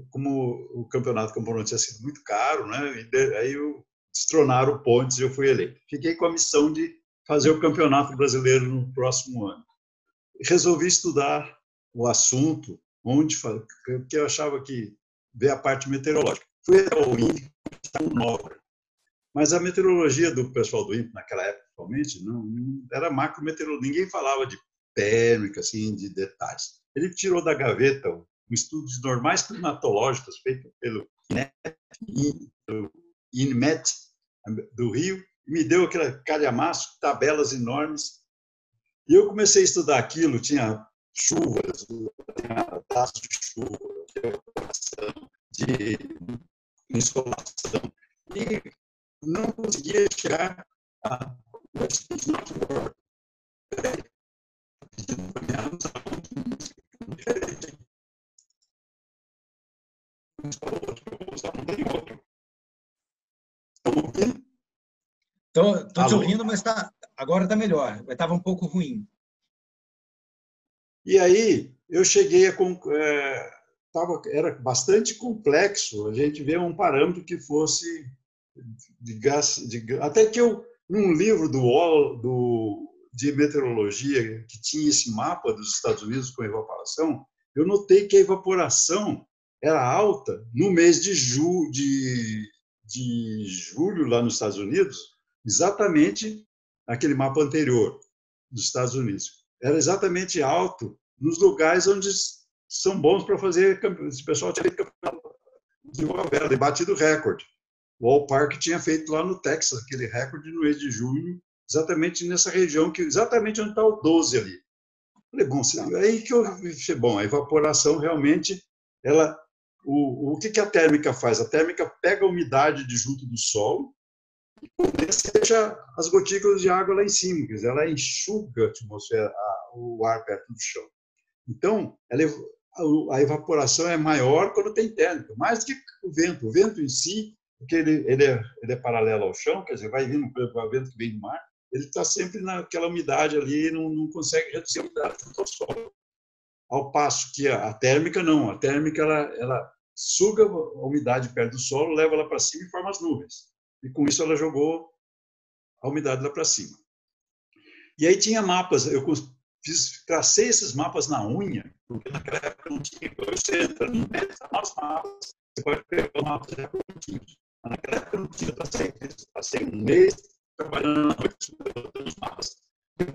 [SPEAKER 2] como o campeonato Campo Mourão tinha sido muito caro, né? aí eu destronaram pontes e eu fui eleito. Fiquei com a missão de fazer o campeonato brasileiro no próximo ano. Resolvi estudar o assunto, onde porque eu achava que ver a parte meteorológica. Fui até o INPE, está nova. Mas a meteorologia do pessoal do INPE, naquela época, principalmente, não, não era macro meteorologia. Ninguém falava de térmica, assim, de detalhes. Ele tirou da gaveta um estudo de normais climatológicos feito pelo INMET do Rio, e me deu aquele calhamaço, tabelas enormes. E eu comecei a estudar aquilo, tinha chuvas, tinha de chuva, de insolação, e não conseguia chegar a
[SPEAKER 1] Estou te ouvindo, mas tá, agora está melhor. Estava um pouco ruim.
[SPEAKER 2] E aí eu cheguei a é, tava, era bastante complexo a gente ver um parâmetro que fosse de gás, de, até que eu num livro do, do de meteorologia que tinha esse mapa dos Estados Unidos com evaporação, eu notei que a evaporação era alta no mês de, ju, de, de julho lá nos Estados Unidos, exatamente aquele mapa anterior dos Estados Unidos. Era exatamente alto nos lugares onde são bons para fazer. Esse pessoal tinha feito de batido recorde. O All Park tinha feito lá no Texas aquele recorde no mês de junho, exatamente nessa região, que exatamente onde está o 12 ali. Falei, bom, aí que eu bom, a evaporação realmente, ela, o, o que, que a térmica faz? A térmica pega a umidade de junto do solo e deixa as gotículas de água lá em cima, quer dizer, ela enxuga a atmosfera, a, o ar perto do chão. Então, ela, a evaporação é maior quando tem térmica, mais do que o vento. O vento em si, porque ele, ele, é, ele é paralelo ao chão, quer dizer, vai vindo o vento que vem do mar, ele está sempre naquela umidade ali, não, não consegue reduzir a umidade do solo. Ao passo que a, a térmica não, a térmica ela, ela suga a umidade perto do solo, leva ela para cima e forma as nuvens. E com isso ela jogou a umidade lá para cima. E aí tinha mapas, eu fiz, tracei esses mapas na unha, porque naquela época não tinha, você entra no net, os mapas, você pode pegar os mapas já prontinhos. Naquela época não tinha, tracei, passei um mês trabalhando na noite, estudando os mapas. De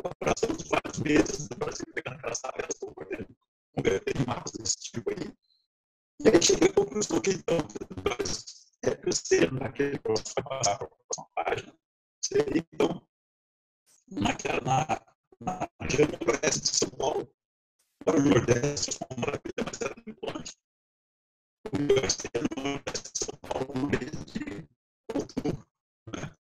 [SPEAKER 2] vários meses, depois pegando aquelas tabelas, convertendo mapas desse tipo aí. E aí cheguei à conclusão que, então, é crescer naquele próximo passar para a próxima página, seria, então, naquela, na, região oeste de São Paulo, para o Nordeste, uma maravilha, mas era muito longe. O Nordeste era no Nordeste de São Paulo, no mês de outubro. Né?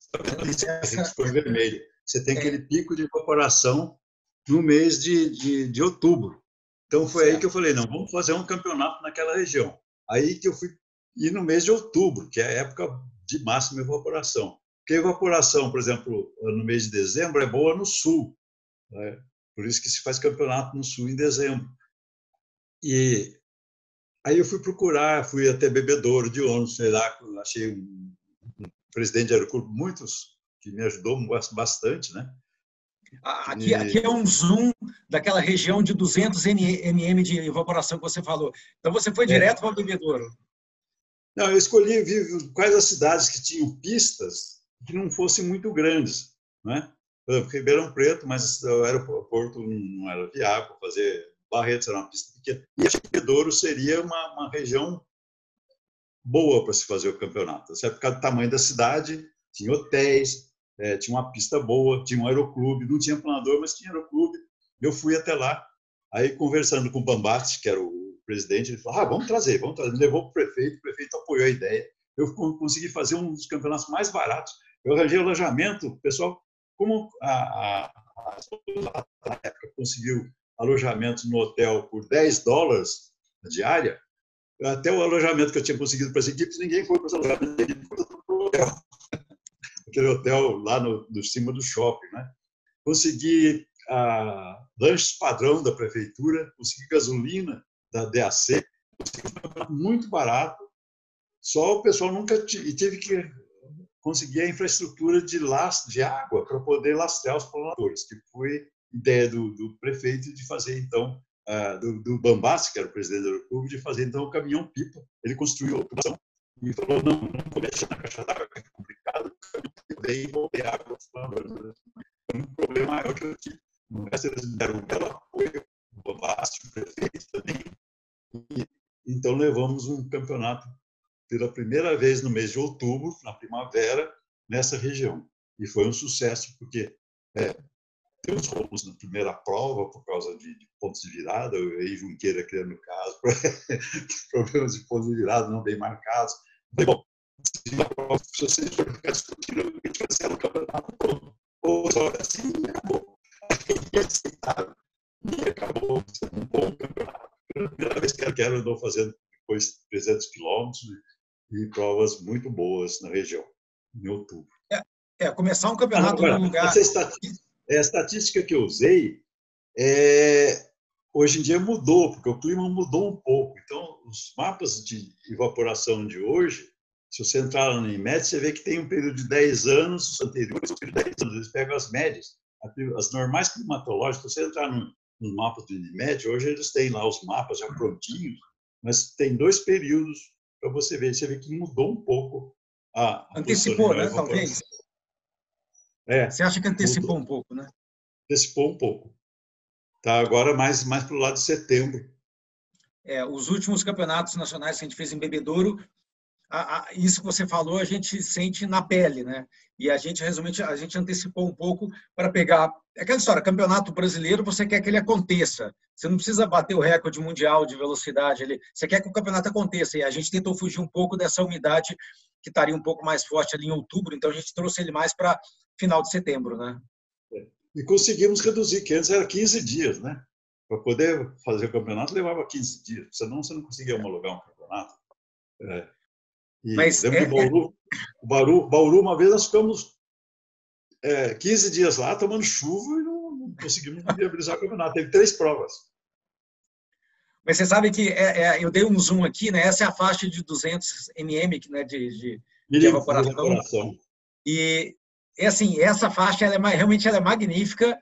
[SPEAKER 2] Essa... Foi vermelho. Você tem é. aquele pico de evaporação no mês de, de, de outubro. Então foi certo. aí que eu falei, não, vamos fazer um campeonato naquela região. Aí que eu fui ir no mês de outubro, que é a época de máxima evaporação. Porque a evaporação, por exemplo, no mês de dezembro é boa no sul. Né? Por isso que se faz campeonato no Sul em dezembro. E aí eu fui procurar, fui até Bebedouro de ônibus, sei lá, achei um, um presidente de aeroclube, muitos, que me ajudou bastante, né?
[SPEAKER 1] Aqui, aqui, é um zoom daquela região de 200 mm de evaporação que você falou. Então você foi é. direto é. para o Bebedouro?
[SPEAKER 2] Não, eu escolhi quais as cidades que tinham pistas que não fossem muito grandes, né? Ribeirão Preto, mas o aeroporto não era viável fazer Barretos era uma pista pequena. E acho que Bedouro seria uma, uma região boa para se fazer o campeonato, certo? por causa do tamanho da cidade, tinha hotéis, é, tinha uma pista boa, tinha um aeroclube, não tinha planador, mas tinha aeroclube. Eu fui até lá, aí conversando com o Bambatti, que era o presidente, ele falou: ah, vamos trazer, vamos trazer. Me levou para o prefeito, o prefeito apoiou a ideia. Eu consegui fazer um dos campeonatos mais baratos. Eu arranjei alojamento, o pessoal como a, a, a, época conseguiu alojamento no hotel por 10 dólares a diária, até o alojamento que eu tinha conseguido para as equipes, ninguém foi para o alojamento hotel, [LAUGHS] aquele hotel lá no, no cima do shopping, né? Consegui lanches padrão da prefeitura, consegui gasolina da DAC, muito barato. Só o pessoal nunca e que conseguir a infraestrutura de lastro de água para poder lastrear os planadores, que foi ideia do, do prefeito de fazer então uh, do, do Bambassi, que era o presidente da República, de fazer então o caminhão pipa. Ele construiu a população e falou não, não vou deixar na caixa d'água, é complicado, daí vou ter água Um problema maior que eu tive eles deram um belo apoio, o Bobasti, o prefeito também. E, então levamos um campeonato pela primeira vez no mês de outubro, na primavera, nessa região. E foi um sucesso, porque é, tem uns roubos na primeira prova por causa de, de pontos de virada, o Ei Junqueira criando caso, [LAUGHS] problemas de pontos de virada não bem marcados. Falei, bom, se a prova, se vocês forem ficar discutindo, a gente cancela o campeonato todo. Ou só assim, acabou inaceitável. E acabou sendo um bom campeonato. Pela primeira vez que a Quero andou fazendo depois 300 quilômetros e provas muito boas na região, em outubro.
[SPEAKER 1] É, é começar um campeonato Agora, no lugar...
[SPEAKER 2] Essa estatística, a estatística que eu usei, é, hoje em dia mudou, porque o clima mudou um pouco. Então, os mapas de evaporação de hoje, se você entrar no IMET, você vê que tem um período de 10 anos anteriores, um período de 10 anos, eles pegam as médias as normais climatológicas, você entrar no, nos mapas do Unimed, hoje eles têm lá os mapas já prontinhos, mas tem dois períodos para você ver. Você vê que mudou um pouco a.
[SPEAKER 1] antecipou, né? Talvez.
[SPEAKER 2] É,
[SPEAKER 1] você acha que antecipou mudou. um pouco, né?
[SPEAKER 2] Antecipou um pouco. Tá agora mais, mais para o lado de setembro.
[SPEAKER 1] É, os últimos campeonatos nacionais que a gente fez em Bebedouro a, a, isso que você falou a gente sente na pele, né? E a gente resumente a gente antecipou um pouco para pegar é aquela história, campeonato brasileiro, você quer que ele aconteça. Você não precisa bater o recorde mundial de velocidade, ele, você quer que o campeonato aconteça. E a gente tentou fugir um pouco dessa umidade que estaria um pouco mais forte ali em outubro, então a gente trouxe ele mais para final de setembro, né?
[SPEAKER 2] É. E conseguimos reduzir, que antes era 15 dias, né? Para poder fazer o campeonato levava 15 dias, senão você não conseguia homologar um campeonato. É. E Mas lembro é, Bauru. Bauru, Bauru, uma vez nós ficamos é, 15 dias lá tomando chuva e não, não conseguimos viabilizar o campeonato. Teve três provas.
[SPEAKER 1] Mas você sabe que é, é, eu dei um zoom aqui, né? Essa é a faixa de 200 mm né, de, de, de evaporação. evaporação. E, é assim, essa faixa ela é, realmente ela é magnífica.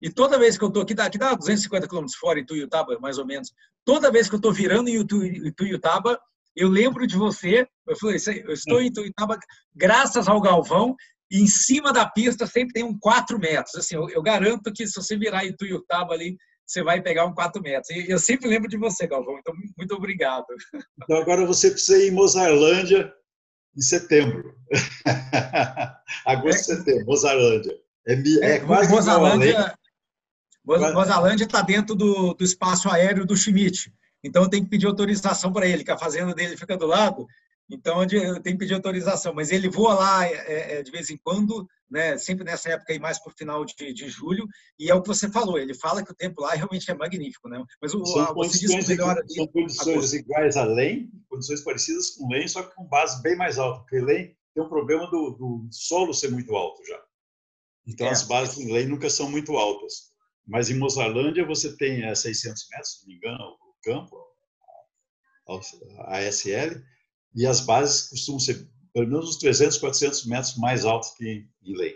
[SPEAKER 1] E toda vez que eu estou aqui, aqui dá 250 km fora em Tuiutaba, mais ou menos. Toda vez que eu estou virando em Tuiutaba, eu lembro de você, eu falei, eu estou em Tuiutaba graças ao Galvão, e em cima da pista sempre tem um 4 metros. Assim, eu, eu garanto que se você virar em Tuiutaba ali, você vai pegar um 4 metros. E eu sempre lembro de você, Galvão, então muito obrigado. [LAUGHS]
[SPEAKER 2] Então agora você precisa ir em Mozarlândia em setembro. [LAUGHS] Agosto, é, setembro, Mozarlândia. É, é, é quase
[SPEAKER 1] Mozarlândia, Mozarlândia está dentro do, do espaço aéreo do Schmidt. Então, eu tenho que pedir autorização para ele, que a fazenda dele fica do lado. Então, eu tenho que pedir autorização. Mas ele voa lá é, é, de vez em quando, né? sempre nessa época e mais para o final de, de, julho. E é o que você falou. Ele fala que o tempo lá realmente é magnífico. Né? Mas o,
[SPEAKER 2] são, condições, melhora são condições iguais a Lem, condições parecidas com Lem, só que com base bem mais alta. Porque Lem tem um problema do, do solo ser muito alto já. Então, é. as bases em Lem nunca são muito altas. Mas em Mozarlândia você tem 600 metros, se não me engano, campo, a ASL, e as bases costumam ser pelo menos uns 300, 400 metros mais altas que em lei.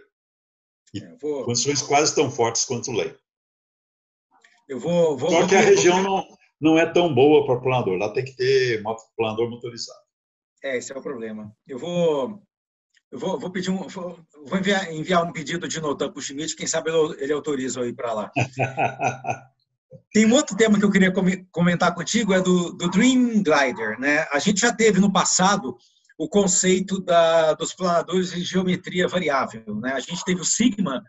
[SPEAKER 2] E é, vou... condições quase tão fortes quanto lei.
[SPEAKER 1] Eu vou, vou
[SPEAKER 2] Só que a região não, não é tão boa para planador. Lá tem que ter planador motorizado.
[SPEAKER 1] É, esse é o problema. Eu vou, eu vou, vou pedir um, vou enviar, enviar um pedido de nota para o Schmidt, quem sabe ele, ele autoriza aí para lá. [LAUGHS] Tem um outro tema que eu queria comentar contigo, é do, do Dream Glider. Né? A gente já teve no passado o conceito da, dos planadores de geometria variável. Né? A gente teve o Sigma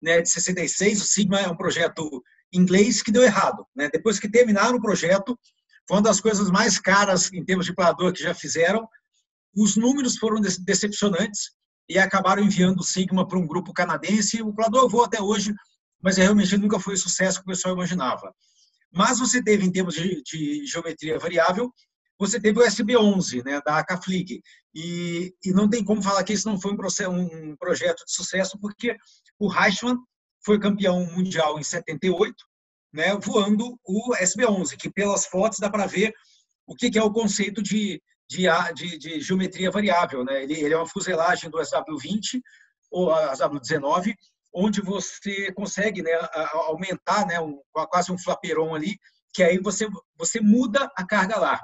[SPEAKER 1] né, de 66, o Sigma é um projeto inglês que deu errado. Né? Depois que terminaram o projeto, foi uma das coisas mais caras em termos de planador que já fizeram. Os números foram decepcionantes e acabaram enviando o Sigma para um grupo canadense. O planador voa até hoje mas realmente nunca foi o sucesso que o pessoal imaginava. Mas você teve, em termos de, de geometria variável, você teve o SB11, né, da Acaflig. E, e não tem como falar que isso não foi um, processo, um projeto de sucesso, porque o Reichmann foi campeão mundial em 78, né, voando o SB11, que pelas fotos dá para ver o que, que é o conceito de, de, de, de geometria variável. Né? Ele, ele, é uma fuselagem do SW20 ou SW19, onde você consegue né, aumentar né, um, quase um flaperon ali, que aí você, você muda a carga lá.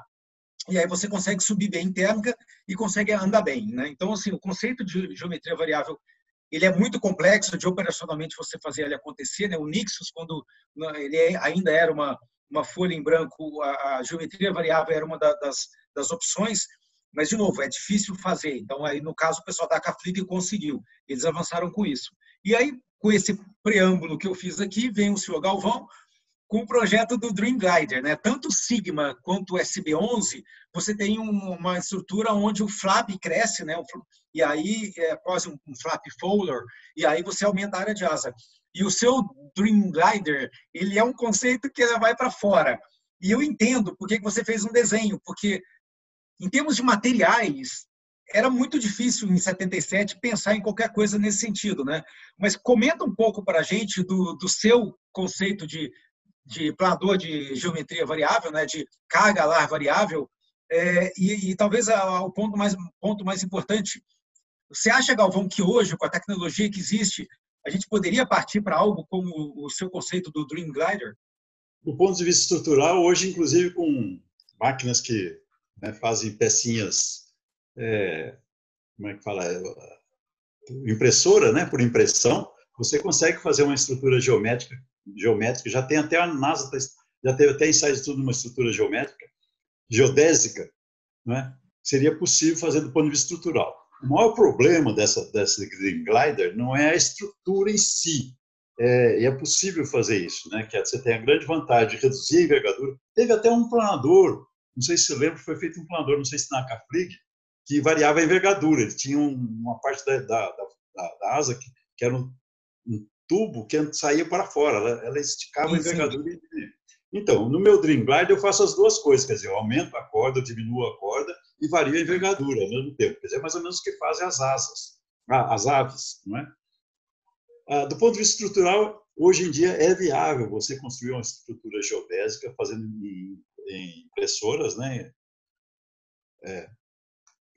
[SPEAKER 1] E aí você consegue subir bem térmica e consegue andar bem. Né? Então, assim, o conceito de geometria variável ele é muito complexo de operacionalmente você fazer ele acontecer. Né? O Nixus, quando ele é, ainda era uma, uma folha em branco, a, a geometria variável era uma da, das, das opções, mas, de novo, é difícil fazer. Então, aí, no caso, o pessoal da Caflig conseguiu. Eles avançaram com isso. E aí, com esse preâmbulo que eu fiz aqui, vem o senhor Galvão com o projeto do Dream Glider. Né? Tanto o Sigma quanto o SB11, você tem uma estrutura onde o flap cresce, né? e aí é quase um flap folder, e aí você aumenta a área de asa. E o seu Dream Glider, ele é um conceito que vai para fora. E eu entendo por que você fez um desenho, porque em termos de materiais, era muito difícil em 77 pensar em qualquer coisa nesse sentido, né? Mas comenta um pouco para a gente do, do seu conceito de, de planador de geometria variável, né? De carga lar variável, é, e, e, talvez o ponto mais, ponto mais importante. Você acha, Galvão, que hoje, com a tecnologia que existe, a gente poderia partir para algo como o seu conceito do Dream Glider?
[SPEAKER 2] Do ponto de vista estrutural, hoje, inclusive com máquinas que né, fazem pecinhas, é, como é que fala, é, impressora, né, por impressão, você consegue fazer uma estrutura geométrica, geométrica. Já tem até a NASA tá, já teve até ensaio de tudo numa estrutura geométrica, geodésica, né? Seria possível fazer do ponto de vista estrutural. O maior problema dessa, dessa Green Glider não é a estrutura em si. É, e é possível fazer isso, né? Que é, você tem a grande vantagem de reduzir a envergadura. Teve até um planador, não sei se você lembra, foi feito um planador, não sei se na Cafrig, que variava a envergadura. Ele tinha uma parte da, da, da, da asa que, que era um, um, tubo que saía para fora, ela, ela esticava sim, a envergadura. Sim. Então, no meu Dream Glide eu faço as duas coisas, quer dizer, eu aumento a corda, eu diminuo a corda e vario a envergadura ao mesmo tempo. Quer dizer, é mais ou menos o que fazem as asas, as aves, não é? Ah, do ponto de vista estrutural, hoje em dia é viável você construir uma estrutura geodésica fazendo em, em impressoras, né? É,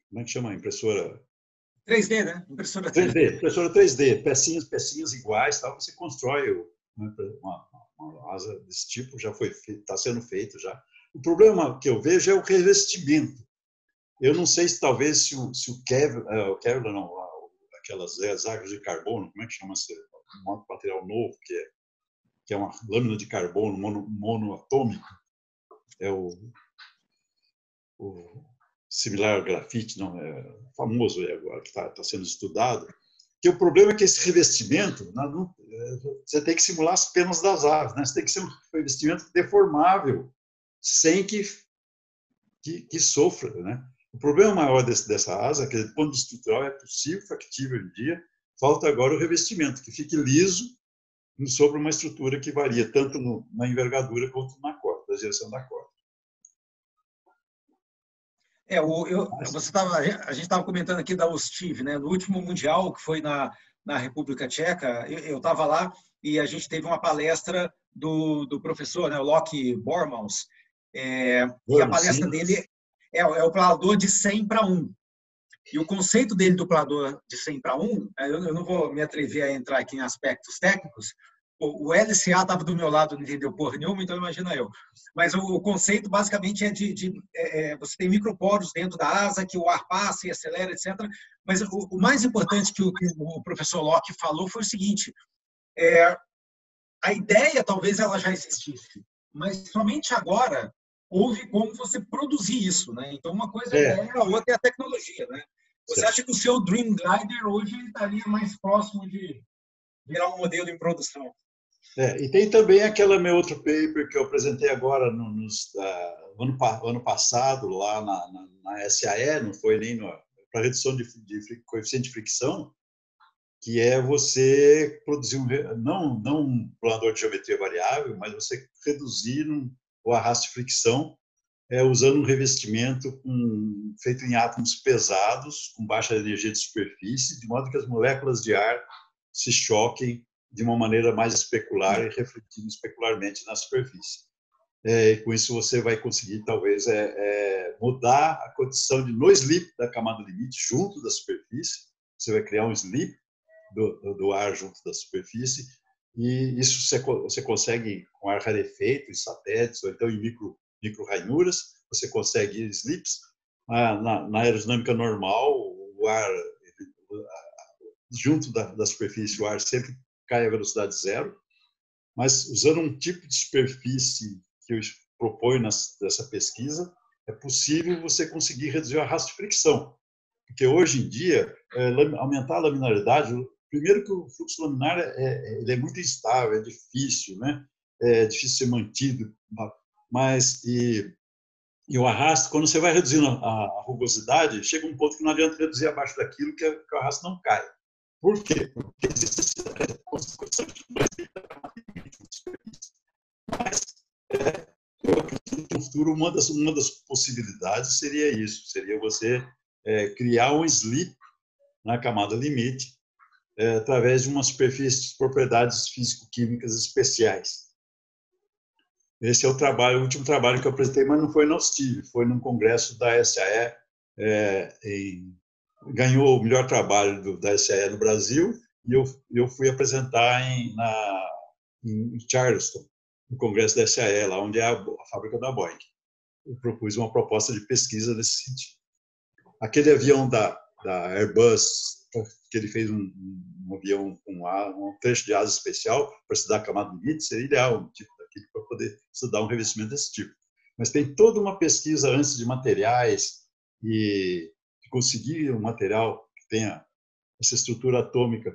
[SPEAKER 2] como é que chama a impressora?
[SPEAKER 1] 3D, né? Impressora
[SPEAKER 2] 3D. 3D. Impressora 3D, pecinhas, pecinhas iguais, tal, você constrói uma, uma, uma asa desse tipo, já foi está sendo feito já. O problema que eu vejo é o revestimento. Eu não sei se talvez se o, se o Kevlar, uh, o Kevlar não, aquelas zagas de carbono, como é que chama esse material novo que é que é uma lâmina de carbono mono, monoatômico, é o, o similar ao grafite, não é famoso agora que está tá sendo estudado. Que o problema é que esse revestimento, não, é, você tem que simular as penas das aves, né? Você tem que ser um revestimento deformável, sem que que, que sofra, né? O problema maior desse, dessa asa é que, do ponto estrutural, é possível, factível em dia, falta agora o revestimento, que fique liso sobre uma estrutura que varia tanto no, na envergadura quanto na corda, na direção da corda.
[SPEAKER 1] É, o, eu, você tava, a gente estava comentando aqui da OSTIV, né? No último mundial que foi na, na República Tcheca, eu estava lá e a gente teve uma palestra do, do professor, né, o Locke Bormans, é, e a palestra sim. dele é, é o planador de 100 para 1. E o conceito dele do planador de 100 para 1, é, eu não vou me atrever a entrar aqui em aspectos técnicos, o LCA estava do meu lado, não entendeu porra nenhuma, então imagina eu. Mas o, o conceito basicamente é de, de é, é você tem microporos dentro da asa que o ar passa e acelera, etc. Mas o, o mais importante que o, que o, professor Locke falou foi o seguinte: é, a ideia talvez ela já existisse, mas somente agora houve como você produzir isso, né? Então uma coisa é, é a outra é a tecnologia, né? Você certo. acha que o seu Dream Glider hoje estaria mais próximo de virar um modelo em produção?
[SPEAKER 2] É, e tem também aquela meu outro paper que eu apresentei agora no, uh, ano, ano passado lá na, na, na SAE, não foi nem para redução de, de, coeficiente de fricção, que é você produzir um, não, não um planador de geometria variável, mas você reduzir um, o arrasto de fricção é, usando um revestimento com, feito em átomos pesados, com baixa energia de superfície, de modo que as moléculas de ar se choquem de uma maneira mais especular e refletindo especularmente na superfície. É, com isso você vai conseguir talvez é, é, mudar a condição de no slip da camada limite junto da superfície. Você vai criar um slip do, do ar junto da superfície e isso você, você consegue com ar rarefeito em satélites ou então em micro micro ranhuras. Você consegue slips na, na, na aerodinâmica normal o ar junto da, da superfície o ar sempre cai a velocidade zero, mas usando um tipo de superfície que eu proponho nessa pesquisa, é possível você conseguir reduzir o arrasto de fricção. Porque hoje em dia, é, aumentar a laminaridade, primeiro que o fluxo laminar é, é, ele é muito instável, é difícil, né? é difícil ser mantido, mas e, e o arrasto, quando você vai reduzindo a, a, rugosidade, chega um ponto que não adianta reduzir abaixo daquilo que, que o arrasto não cai. Por quê? Porque existe essa consequência de mas é, eu acredito que no futuro uma das, uma das possibilidades seria isso, seria você é, criar um slip na camada limite é, através de uma superfície de propriedades físico-químicas especiais. Esse é o trabalho, o último trabalho que eu apresentei, mas não foi no STIV, foi num congresso da SAE, é, em, ganhou o melhor trabalho do, da SAE no Brasil, e eu, eu fui apresentar em, na, em Charleston, no congresso da SAE, lá onde é a, a fábrica da Boeing. Eu propus uma proposta de pesquisa nesse sentido. Aquele avião da, da Airbus, que ele fez um, um avião com um, um trecho de asa especial para estudar a camada limite, seria ideal, um tipo daquele, para poder estudar um revestimento desse tipo. Mas tem toda uma pesquisa antes de materiais e de conseguir um material que tenha essa estrutura atômica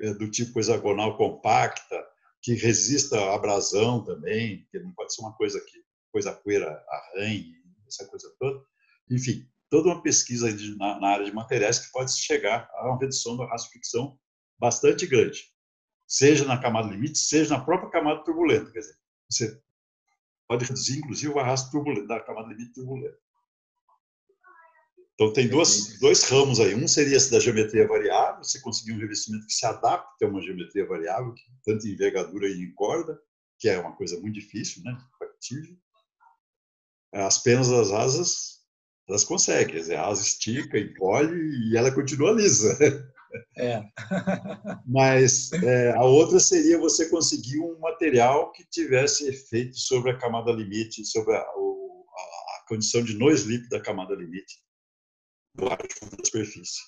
[SPEAKER 2] é, do tipo hexagonal compacta, que resista à abrasão também, que não pode ser uma coisa que coisa poeira arranhe, essa coisa toda. Enfim, toda uma pesquisa na, na, área de materiais que pode chegar a uma redução da raça-fricção bastante grande, seja na camada limite, seja na própria camada turbulenta. Quer dizer, você pode reduzir, inclusive, o arrasto turbulento, da camada limite turbulenta. Então, tem dois, dois ramos aí. Um seria esse da geometria variável, você conseguir um revestimento que se adapte a uma geometria variável, tanto em envergadura e em corda, que é uma coisa muito difícil, né? factível. As penas das asas, elas conseguem. Quer dizer, a asa estica, encolhe e ela continua lisa. É. [LAUGHS] Mas é, a outra seria você conseguir um material que tivesse efeito sobre a camada limite, sobre a, a, a condição de no slip da camada limite junto da superfície.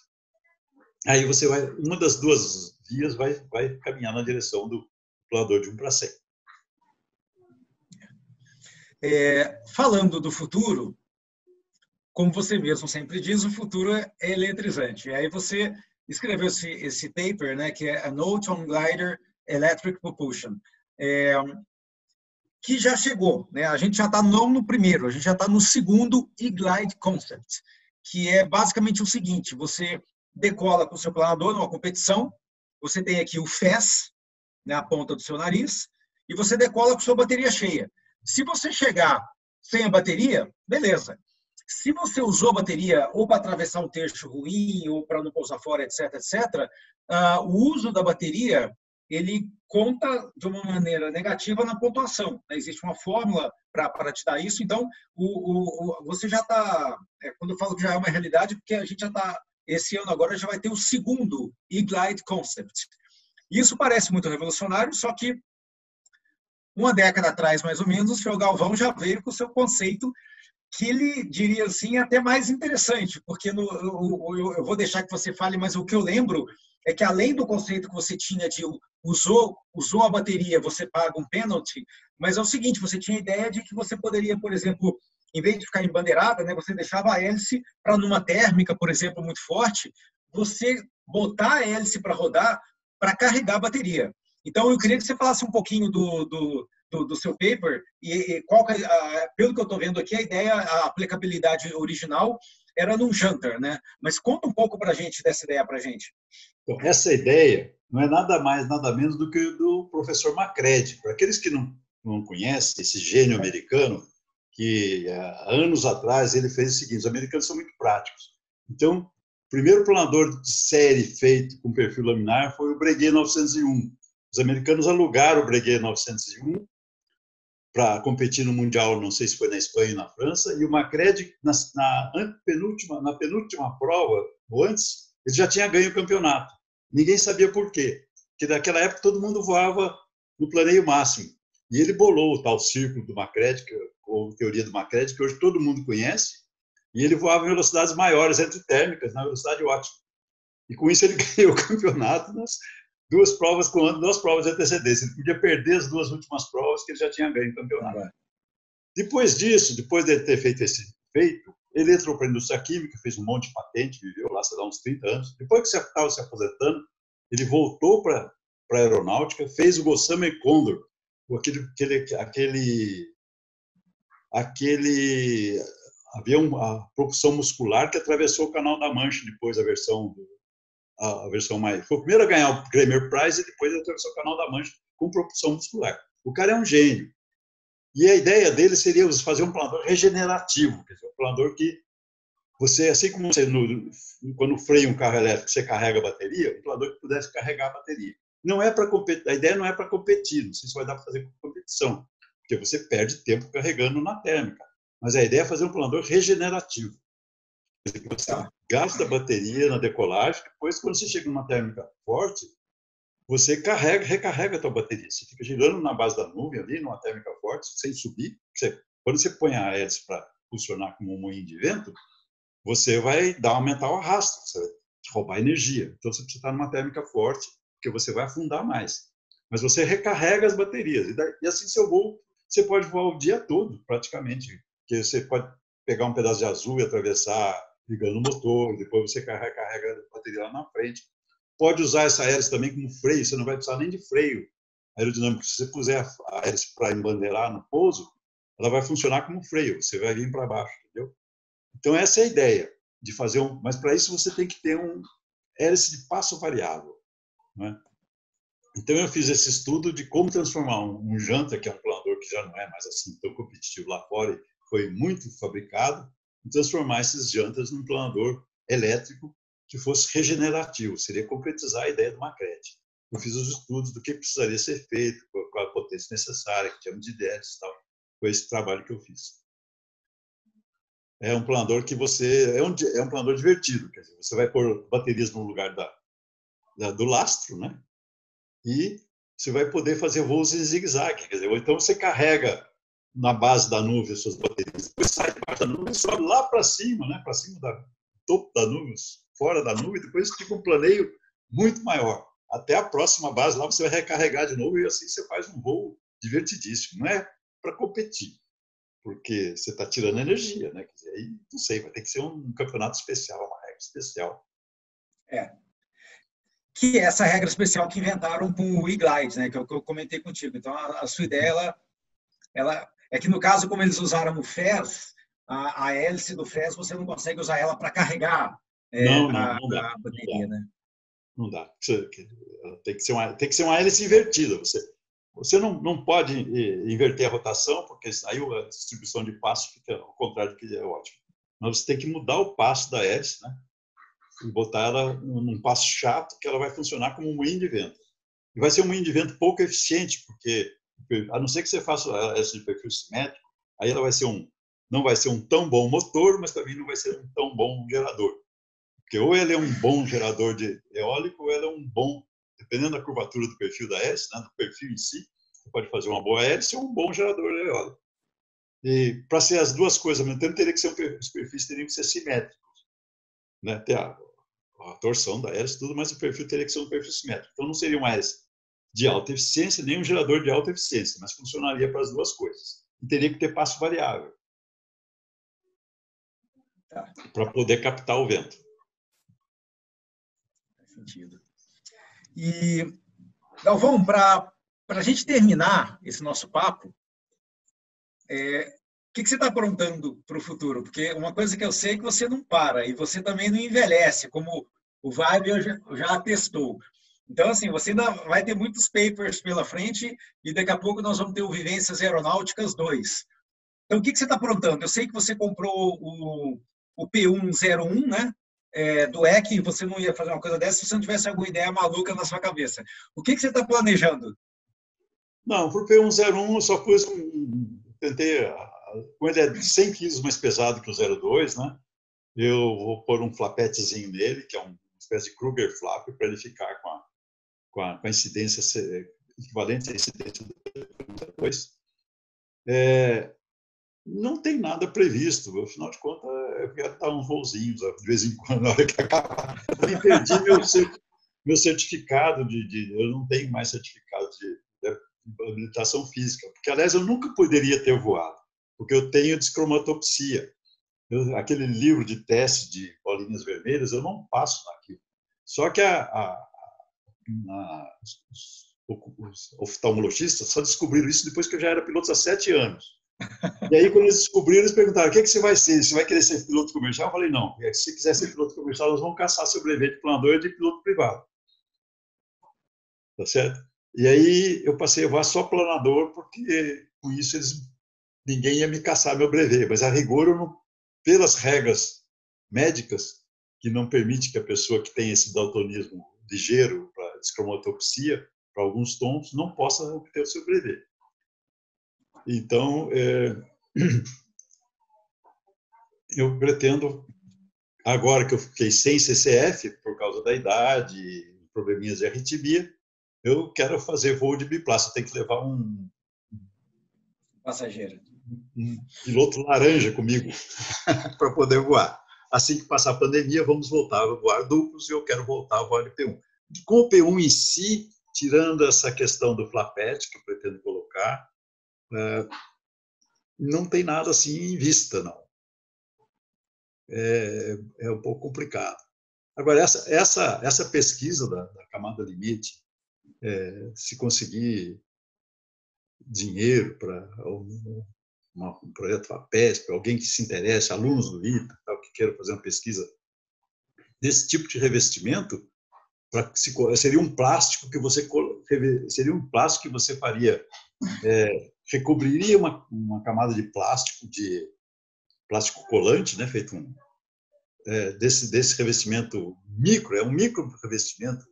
[SPEAKER 2] Aí você vai, uma das duas vias vai, vai caminhar na direção do planador de 1 para 100.
[SPEAKER 1] É, falando do futuro, como você mesmo sempre diz, o futuro é eletrizante. E aí você escreveu esse, esse paper, né, que é A Note on Glider Electric Propulsion, é, que já chegou. Né? A gente já está não no primeiro, a gente já está no segundo e-glide concept que é basicamente o seguinte: você decola com o seu planador numa competição, você tem aqui o FES, na né, ponta do seu nariz, e você decola com sua bateria cheia. Se você chegar sem a bateria, beleza. Se você usou bateria ou para atravessar um trecho ruim, ou para não pousar fora, etc., etc., uh, o uso da bateria ele conta de uma maneira negativa na pontuação. Né? Existe uma fórmula para te dar isso, então o, o, o você já está, é, quando eu falo que já é uma realidade, porque a gente já está, esse ano agora já vai ter o segundo e-glide concept. Isso parece muito revolucionário, só que uma década atrás, mais ou menos, o senhor Galvão já veio com o seu conceito que ele diria assim até mais interessante, porque no, eu, eu, vou deixar que você fale, mas o que eu lembro é que além do conceito que você tinha de usou, usou a bateria, você paga um pênalti, mas é o seguinte, você tinha a ideia de que você poderia, por exemplo, em vez de ficar em bandeirada, né, você deixava a hélice para numa térmica, por exemplo, muito forte, você botar a hélice para rodar para carregar a bateria. Então, eu queria que você falasse um pouquinho do, do, do, do seu paper e, e qual, pelo que eu estou vendo aqui, a ideia, a aplicabilidade original era num jantar, né? Mas conta um pouco para a gente dessa ideia para a gente.
[SPEAKER 2] Essa ideia não é nada mais, nada menos do que do professor Macready. Para aqueles que não, não conhecem esse gênio americano, que anos atrás ele fez o seguinte: os americanos são muito práticos. Então, o primeiro planador de série feito com perfil laminar foi o Breguet 901. Os americanos alugaram o Breguet 901 para competir no mundial, não sei se foi na Espanha ou na França, e o Macred na, na penúltima na penúltima prova ou antes ele já tinha ganho o campeonato. Ninguém sabia por quê, porque naquela época todo mundo voava no planeio máximo. E ele bolou o tal círculo do Macred, ou teoria do Macred, que hoje todo mundo conhece, e ele voava em velocidades maiores, entre térmicas, na velocidade ótima. E com isso ele [LAUGHS] ganhou o campeonato nas duas provas com duas provas de antecedência. Ele podia perder as duas últimas provas que ele já tinha ganho o campeonato. Depois disso, depois de ter feito esse feito, ele entrou para a indústria química, fez um monte de patente, viveu lá, sei lá, uns 30 anos. Depois que você estava se aposentando, ele voltou para a aeronáutica, fez o Gossamer Condor, aquele, aquele, aquele, aquele avião, a propulsão muscular que atravessou o Canal da Mancha depois a versão a versão mais foi o primeiro a ganhar o Kramer Prize e depois atravessou o Canal da Mancha com propulsão muscular. O cara é um gênio. E a ideia dele seria fazer um planador regenerativo, quer dizer, um planador que você, assim como você, no, quando freia um carro elétrico, você carrega a bateria, um planador que pudesse carregar a bateria. Não é para a ideia não é para competir, não sei se vai dar para fazer competição, porque você perde tempo carregando na térmica. Mas a ideia é fazer um planador regenerativo. Você gasta a bateria na decolagem, depois, quando você chega numa térmica forte, você carrega, recarrega a tua bateria. Você fica girando na base da nuvem ali, numa térmica forte, sem subir. Você, quando você põe a hélice para funcionar como um moinho de vento, você vai dar aumentar o arrasto, você vai roubar energia. Então você precisa estar numa térmica forte, porque você vai afundar mais. Mas você recarrega as baterias e, daí, e assim seu voo, você pode voar o dia todo, praticamente, porque você pode pegar um pedaço de azul e atravessar ligando o motor, depois você carrega, carrega a bateria lá na frente. Pode usar essa hélice também como freio, você não vai precisar nem de freio aerodinâmico. Se você puser a hélice para embandeirar no pouso, ela vai funcionar como freio, você vai vir para baixo, entendeu? Então, essa é a ideia de fazer um. Mas para isso você tem que ter um hélice de passo variável. Né? Então, eu fiz esse estudo de como transformar um, um janta, que é um planador que já não é mais assim tão competitivo lá fora, foi muito fabricado, transformar esses jantas num planador elétrico que fosse regenerativo, seria concretizar a ideia do Macrete. Eu fiz os estudos do que precisaria ser feito, qual a potência necessária, que tínhamos de ideias e tal. Foi esse trabalho que eu fiz. É um planador que você. É um, é um planador divertido, quer dizer, você vai pôr baterias no lugar da, da, do lastro, né? E você vai poder fazer voos em zigue-zague, quer dizer, ou então você carrega na base da nuvem as suas baterias, depois sai da nuvem e sobe lá para cima, né? Para cima da topo da nuvem, fora da nuvem, depois fica um planeio muito maior. Até a próxima base lá você vai recarregar de novo e assim você faz um voo divertidíssimo. Não é para competir, porque você está tirando energia, né? Dizer, aí, não sei, vai ter que ser um campeonato especial, uma regra especial.
[SPEAKER 1] É. Que é essa regra especial que inventaram com o e-glide, né? Que eu, que eu comentei contigo. Então, a, a sua ideia, ela, ela, é que no caso, como eles usaram o FES, a, a hélice do FES você não consegue usar ela para carregar é, não, não, a, não dá, a, bateria,
[SPEAKER 2] não né? Não dá. Tem que ser uma, tem que ser uma hélice invertida. Você, você não, não pode inverter a rotação, porque aí a distribuição de passo fica ao contrário do que é ótimo. Mas você tem que mudar o passo da hélice, né? E botar ela num passo chato, que ela vai funcionar como um moinho de vento. E vai ser um moinho de vento pouco eficiente, porque a não ser que você faça essa de perfil simétrico, aí ela vai ser um, não vai ser um tão bom motor, mas também não vai ser um tão bom gerador. Porque ou ele é um bom gerador de eólico, ou ele é um bom, dependendo da curvatura do perfil da hélice, né, do perfil em si, você pode fazer uma boa hélice ou um bom gerador eólico. E para ser as duas coisas ao mesmo tempo, teria que ser um, os perfis teriam que ser simétricos. Né? Ter a, a torção da hélice, tudo, mas o perfil teria que ser um perfil simétrico. Então não seria uma hélice de alta eficiência, nem um gerador de alta eficiência, mas funcionaria para as duas coisas. E teria que ter passo variável tá. para poder captar o vento.
[SPEAKER 1] Sentido. E, Galvão, para a gente terminar esse nosso papo, é, o que, que, você está aprontando para o futuro? Porque uma coisa que eu sei é que você não para e você também não envelhece, como o Vibe já, já atestou. Então, assim, você ainda vai ter muitos papers pela frente e daqui a pouco nós vamos ter o Vivências Aeronáuticas 2. Então, o que, que você está aprontando? Eu sei que você comprou o, o P101, né? É, do EC, você não ia fazer uma coisa dessa se você não tivesse alguma ideia maluca na sua cabeça. O que, que você está planejando?
[SPEAKER 2] Não, para o P101 eu só pus um. Tentei. Como ele é 100 quilos mais pesado que o 02, né? Eu vou pôr um flapetezinho nele, que é uma espécie de Kruger flap, para ele ficar com a, com a, com a incidência equivalente à incidência do 02. É, não tem nada previsto, afinal de contas, eu quero dar uns voozinhos de vez em quando, [LAUGHS] na hora que acabar. Eu perdi meu, meu certificado de, de, Eu não tenho mais certificado de, de habilitação física, porque, aliás, eu nunca poderia ter voado, porque eu tenho descromatopsia. Eu, aquele livro de teste de bolinhas vermelhas, eu não passo naquilo. Só que a, a, a, os oftalmologistas só descobriram isso depois que eu já era piloto há sete anos. E aí, quando eles descobriram, eles perguntaram: o que, é que você vai ser? Você vai querer ser piloto comercial? Eu falei: não, se quiser ser piloto comercial, nós vamos caçar de planador de piloto privado. Tá certo? E aí eu passei a voar só planador, porque com isso eles, ninguém ia me caçar meu brevet. Mas a rigor, não, pelas regras médicas, que não permite que a pessoa que tem esse daltonismo ligeiro para descromatopsia, para alguns tons, não possa obter o seu brevet. Então, é, [CLEARS THROAT] eu pretendo, agora que eu fiquei sem CCF, por causa da idade, probleminhas de arritmia, eu quero fazer voo de biplaça. Tem que levar um
[SPEAKER 1] passageiro,
[SPEAKER 2] um piloto laranja comigo [LAUGHS] para poder voar. Assim que passar a pandemia, vamos voltar a voar duplos e eu quero voltar a voar de P1. Com o P1 em si, tirando essa questão do flapete que eu pretendo colocar, é, não tem nada assim em vista, não. É, é um pouco complicado. Agora, essa, essa, essa pesquisa da, da camada limite, é, se conseguir dinheiro para um, projeto FAPESP, alguém que se interesse, alunos do ITA, tal, que queiram fazer uma pesquisa desse tipo de revestimento, para seria um plástico que você seria um plástico que você faria é, recobriria uma, uma camada de plástico, de plástico colante, né, feito um, é, desse, desse revestimento micro, é um micro revestimento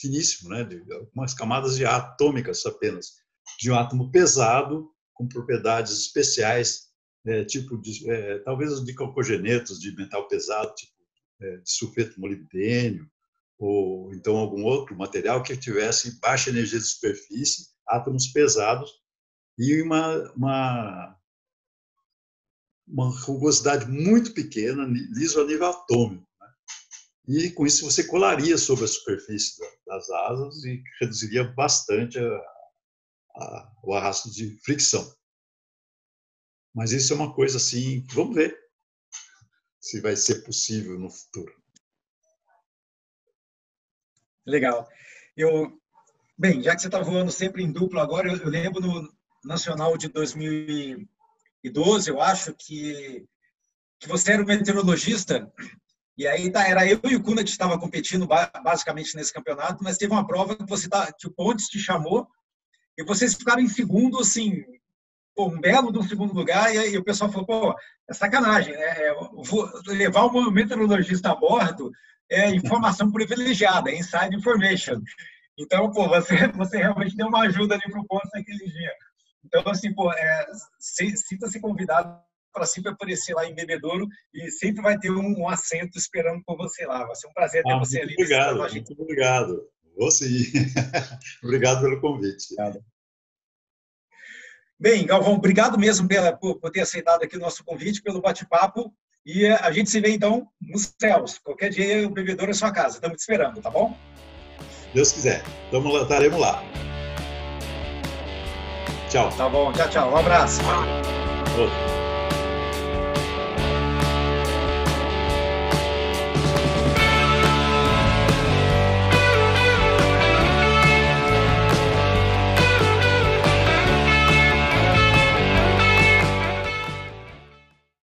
[SPEAKER 2] finíssimo, né, de algumas camadas de atômicas apenas, de um átomo pesado, com propriedades especiais, é, tipo de, é, talvez de calcogenetos de metal pesado, tipo é, de sulfeto molibdênio, ou então algum outro material que tivesse baixa energia de superfície, átomos pesados e uma, uma, uma rugosidade muito pequena, liso a nível atômico. Né? E com isso você colaria sobre a superfície das asas e reduziria bastante a, a, o arrasto de fricção. Mas isso é uma coisa assim, vamos ver se vai ser possível no futuro.
[SPEAKER 1] Legal. Eu, bem, já que você está voando sempre em duplo agora, eu, eu lembro no, nacional de 2012, eu acho, que, que você era um meteorologista, e aí tá, era eu e o Kuna que estava competindo basicamente nesse campeonato, mas teve uma prova que você tá, que o Pontes te chamou, e vocês ficaram em segundo, assim, um belo do segundo lugar, e aí o pessoal falou, pô, é sacanagem, né? É, levar um meteorologista a bordo é informação [LAUGHS] privilegiada, é inside information. Então, pô, você, você realmente deu uma ajuda ali para o Pontes naquele dia. Então, assim, pô, é, sinta-se convidado para sempre aparecer lá em Bebedouro e sempre vai ter um, um, assento esperando por você lá. Vai ser um prazer ter ah, você ali.
[SPEAKER 2] Obrigado, muito obrigado. Vou sim. [LAUGHS] obrigado pelo convite. Obrigado.
[SPEAKER 1] Bem, Galvão, obrigado mesmo pela, por, por ter aceitado aqui o nosso convite, pelo bate-papo. E a gente se vê, então, nos céus. Qualquer dia o Bebedouro é sua casa. Estamos te esperando, tá bom?
[SPEAKER 2] Deus quiser. Estamos lá, estaremos lá. Tchau.
[SPEAKER 1] Tá bom, tchau, tchau. Um abraço.
[SPEAKER 2] Outro.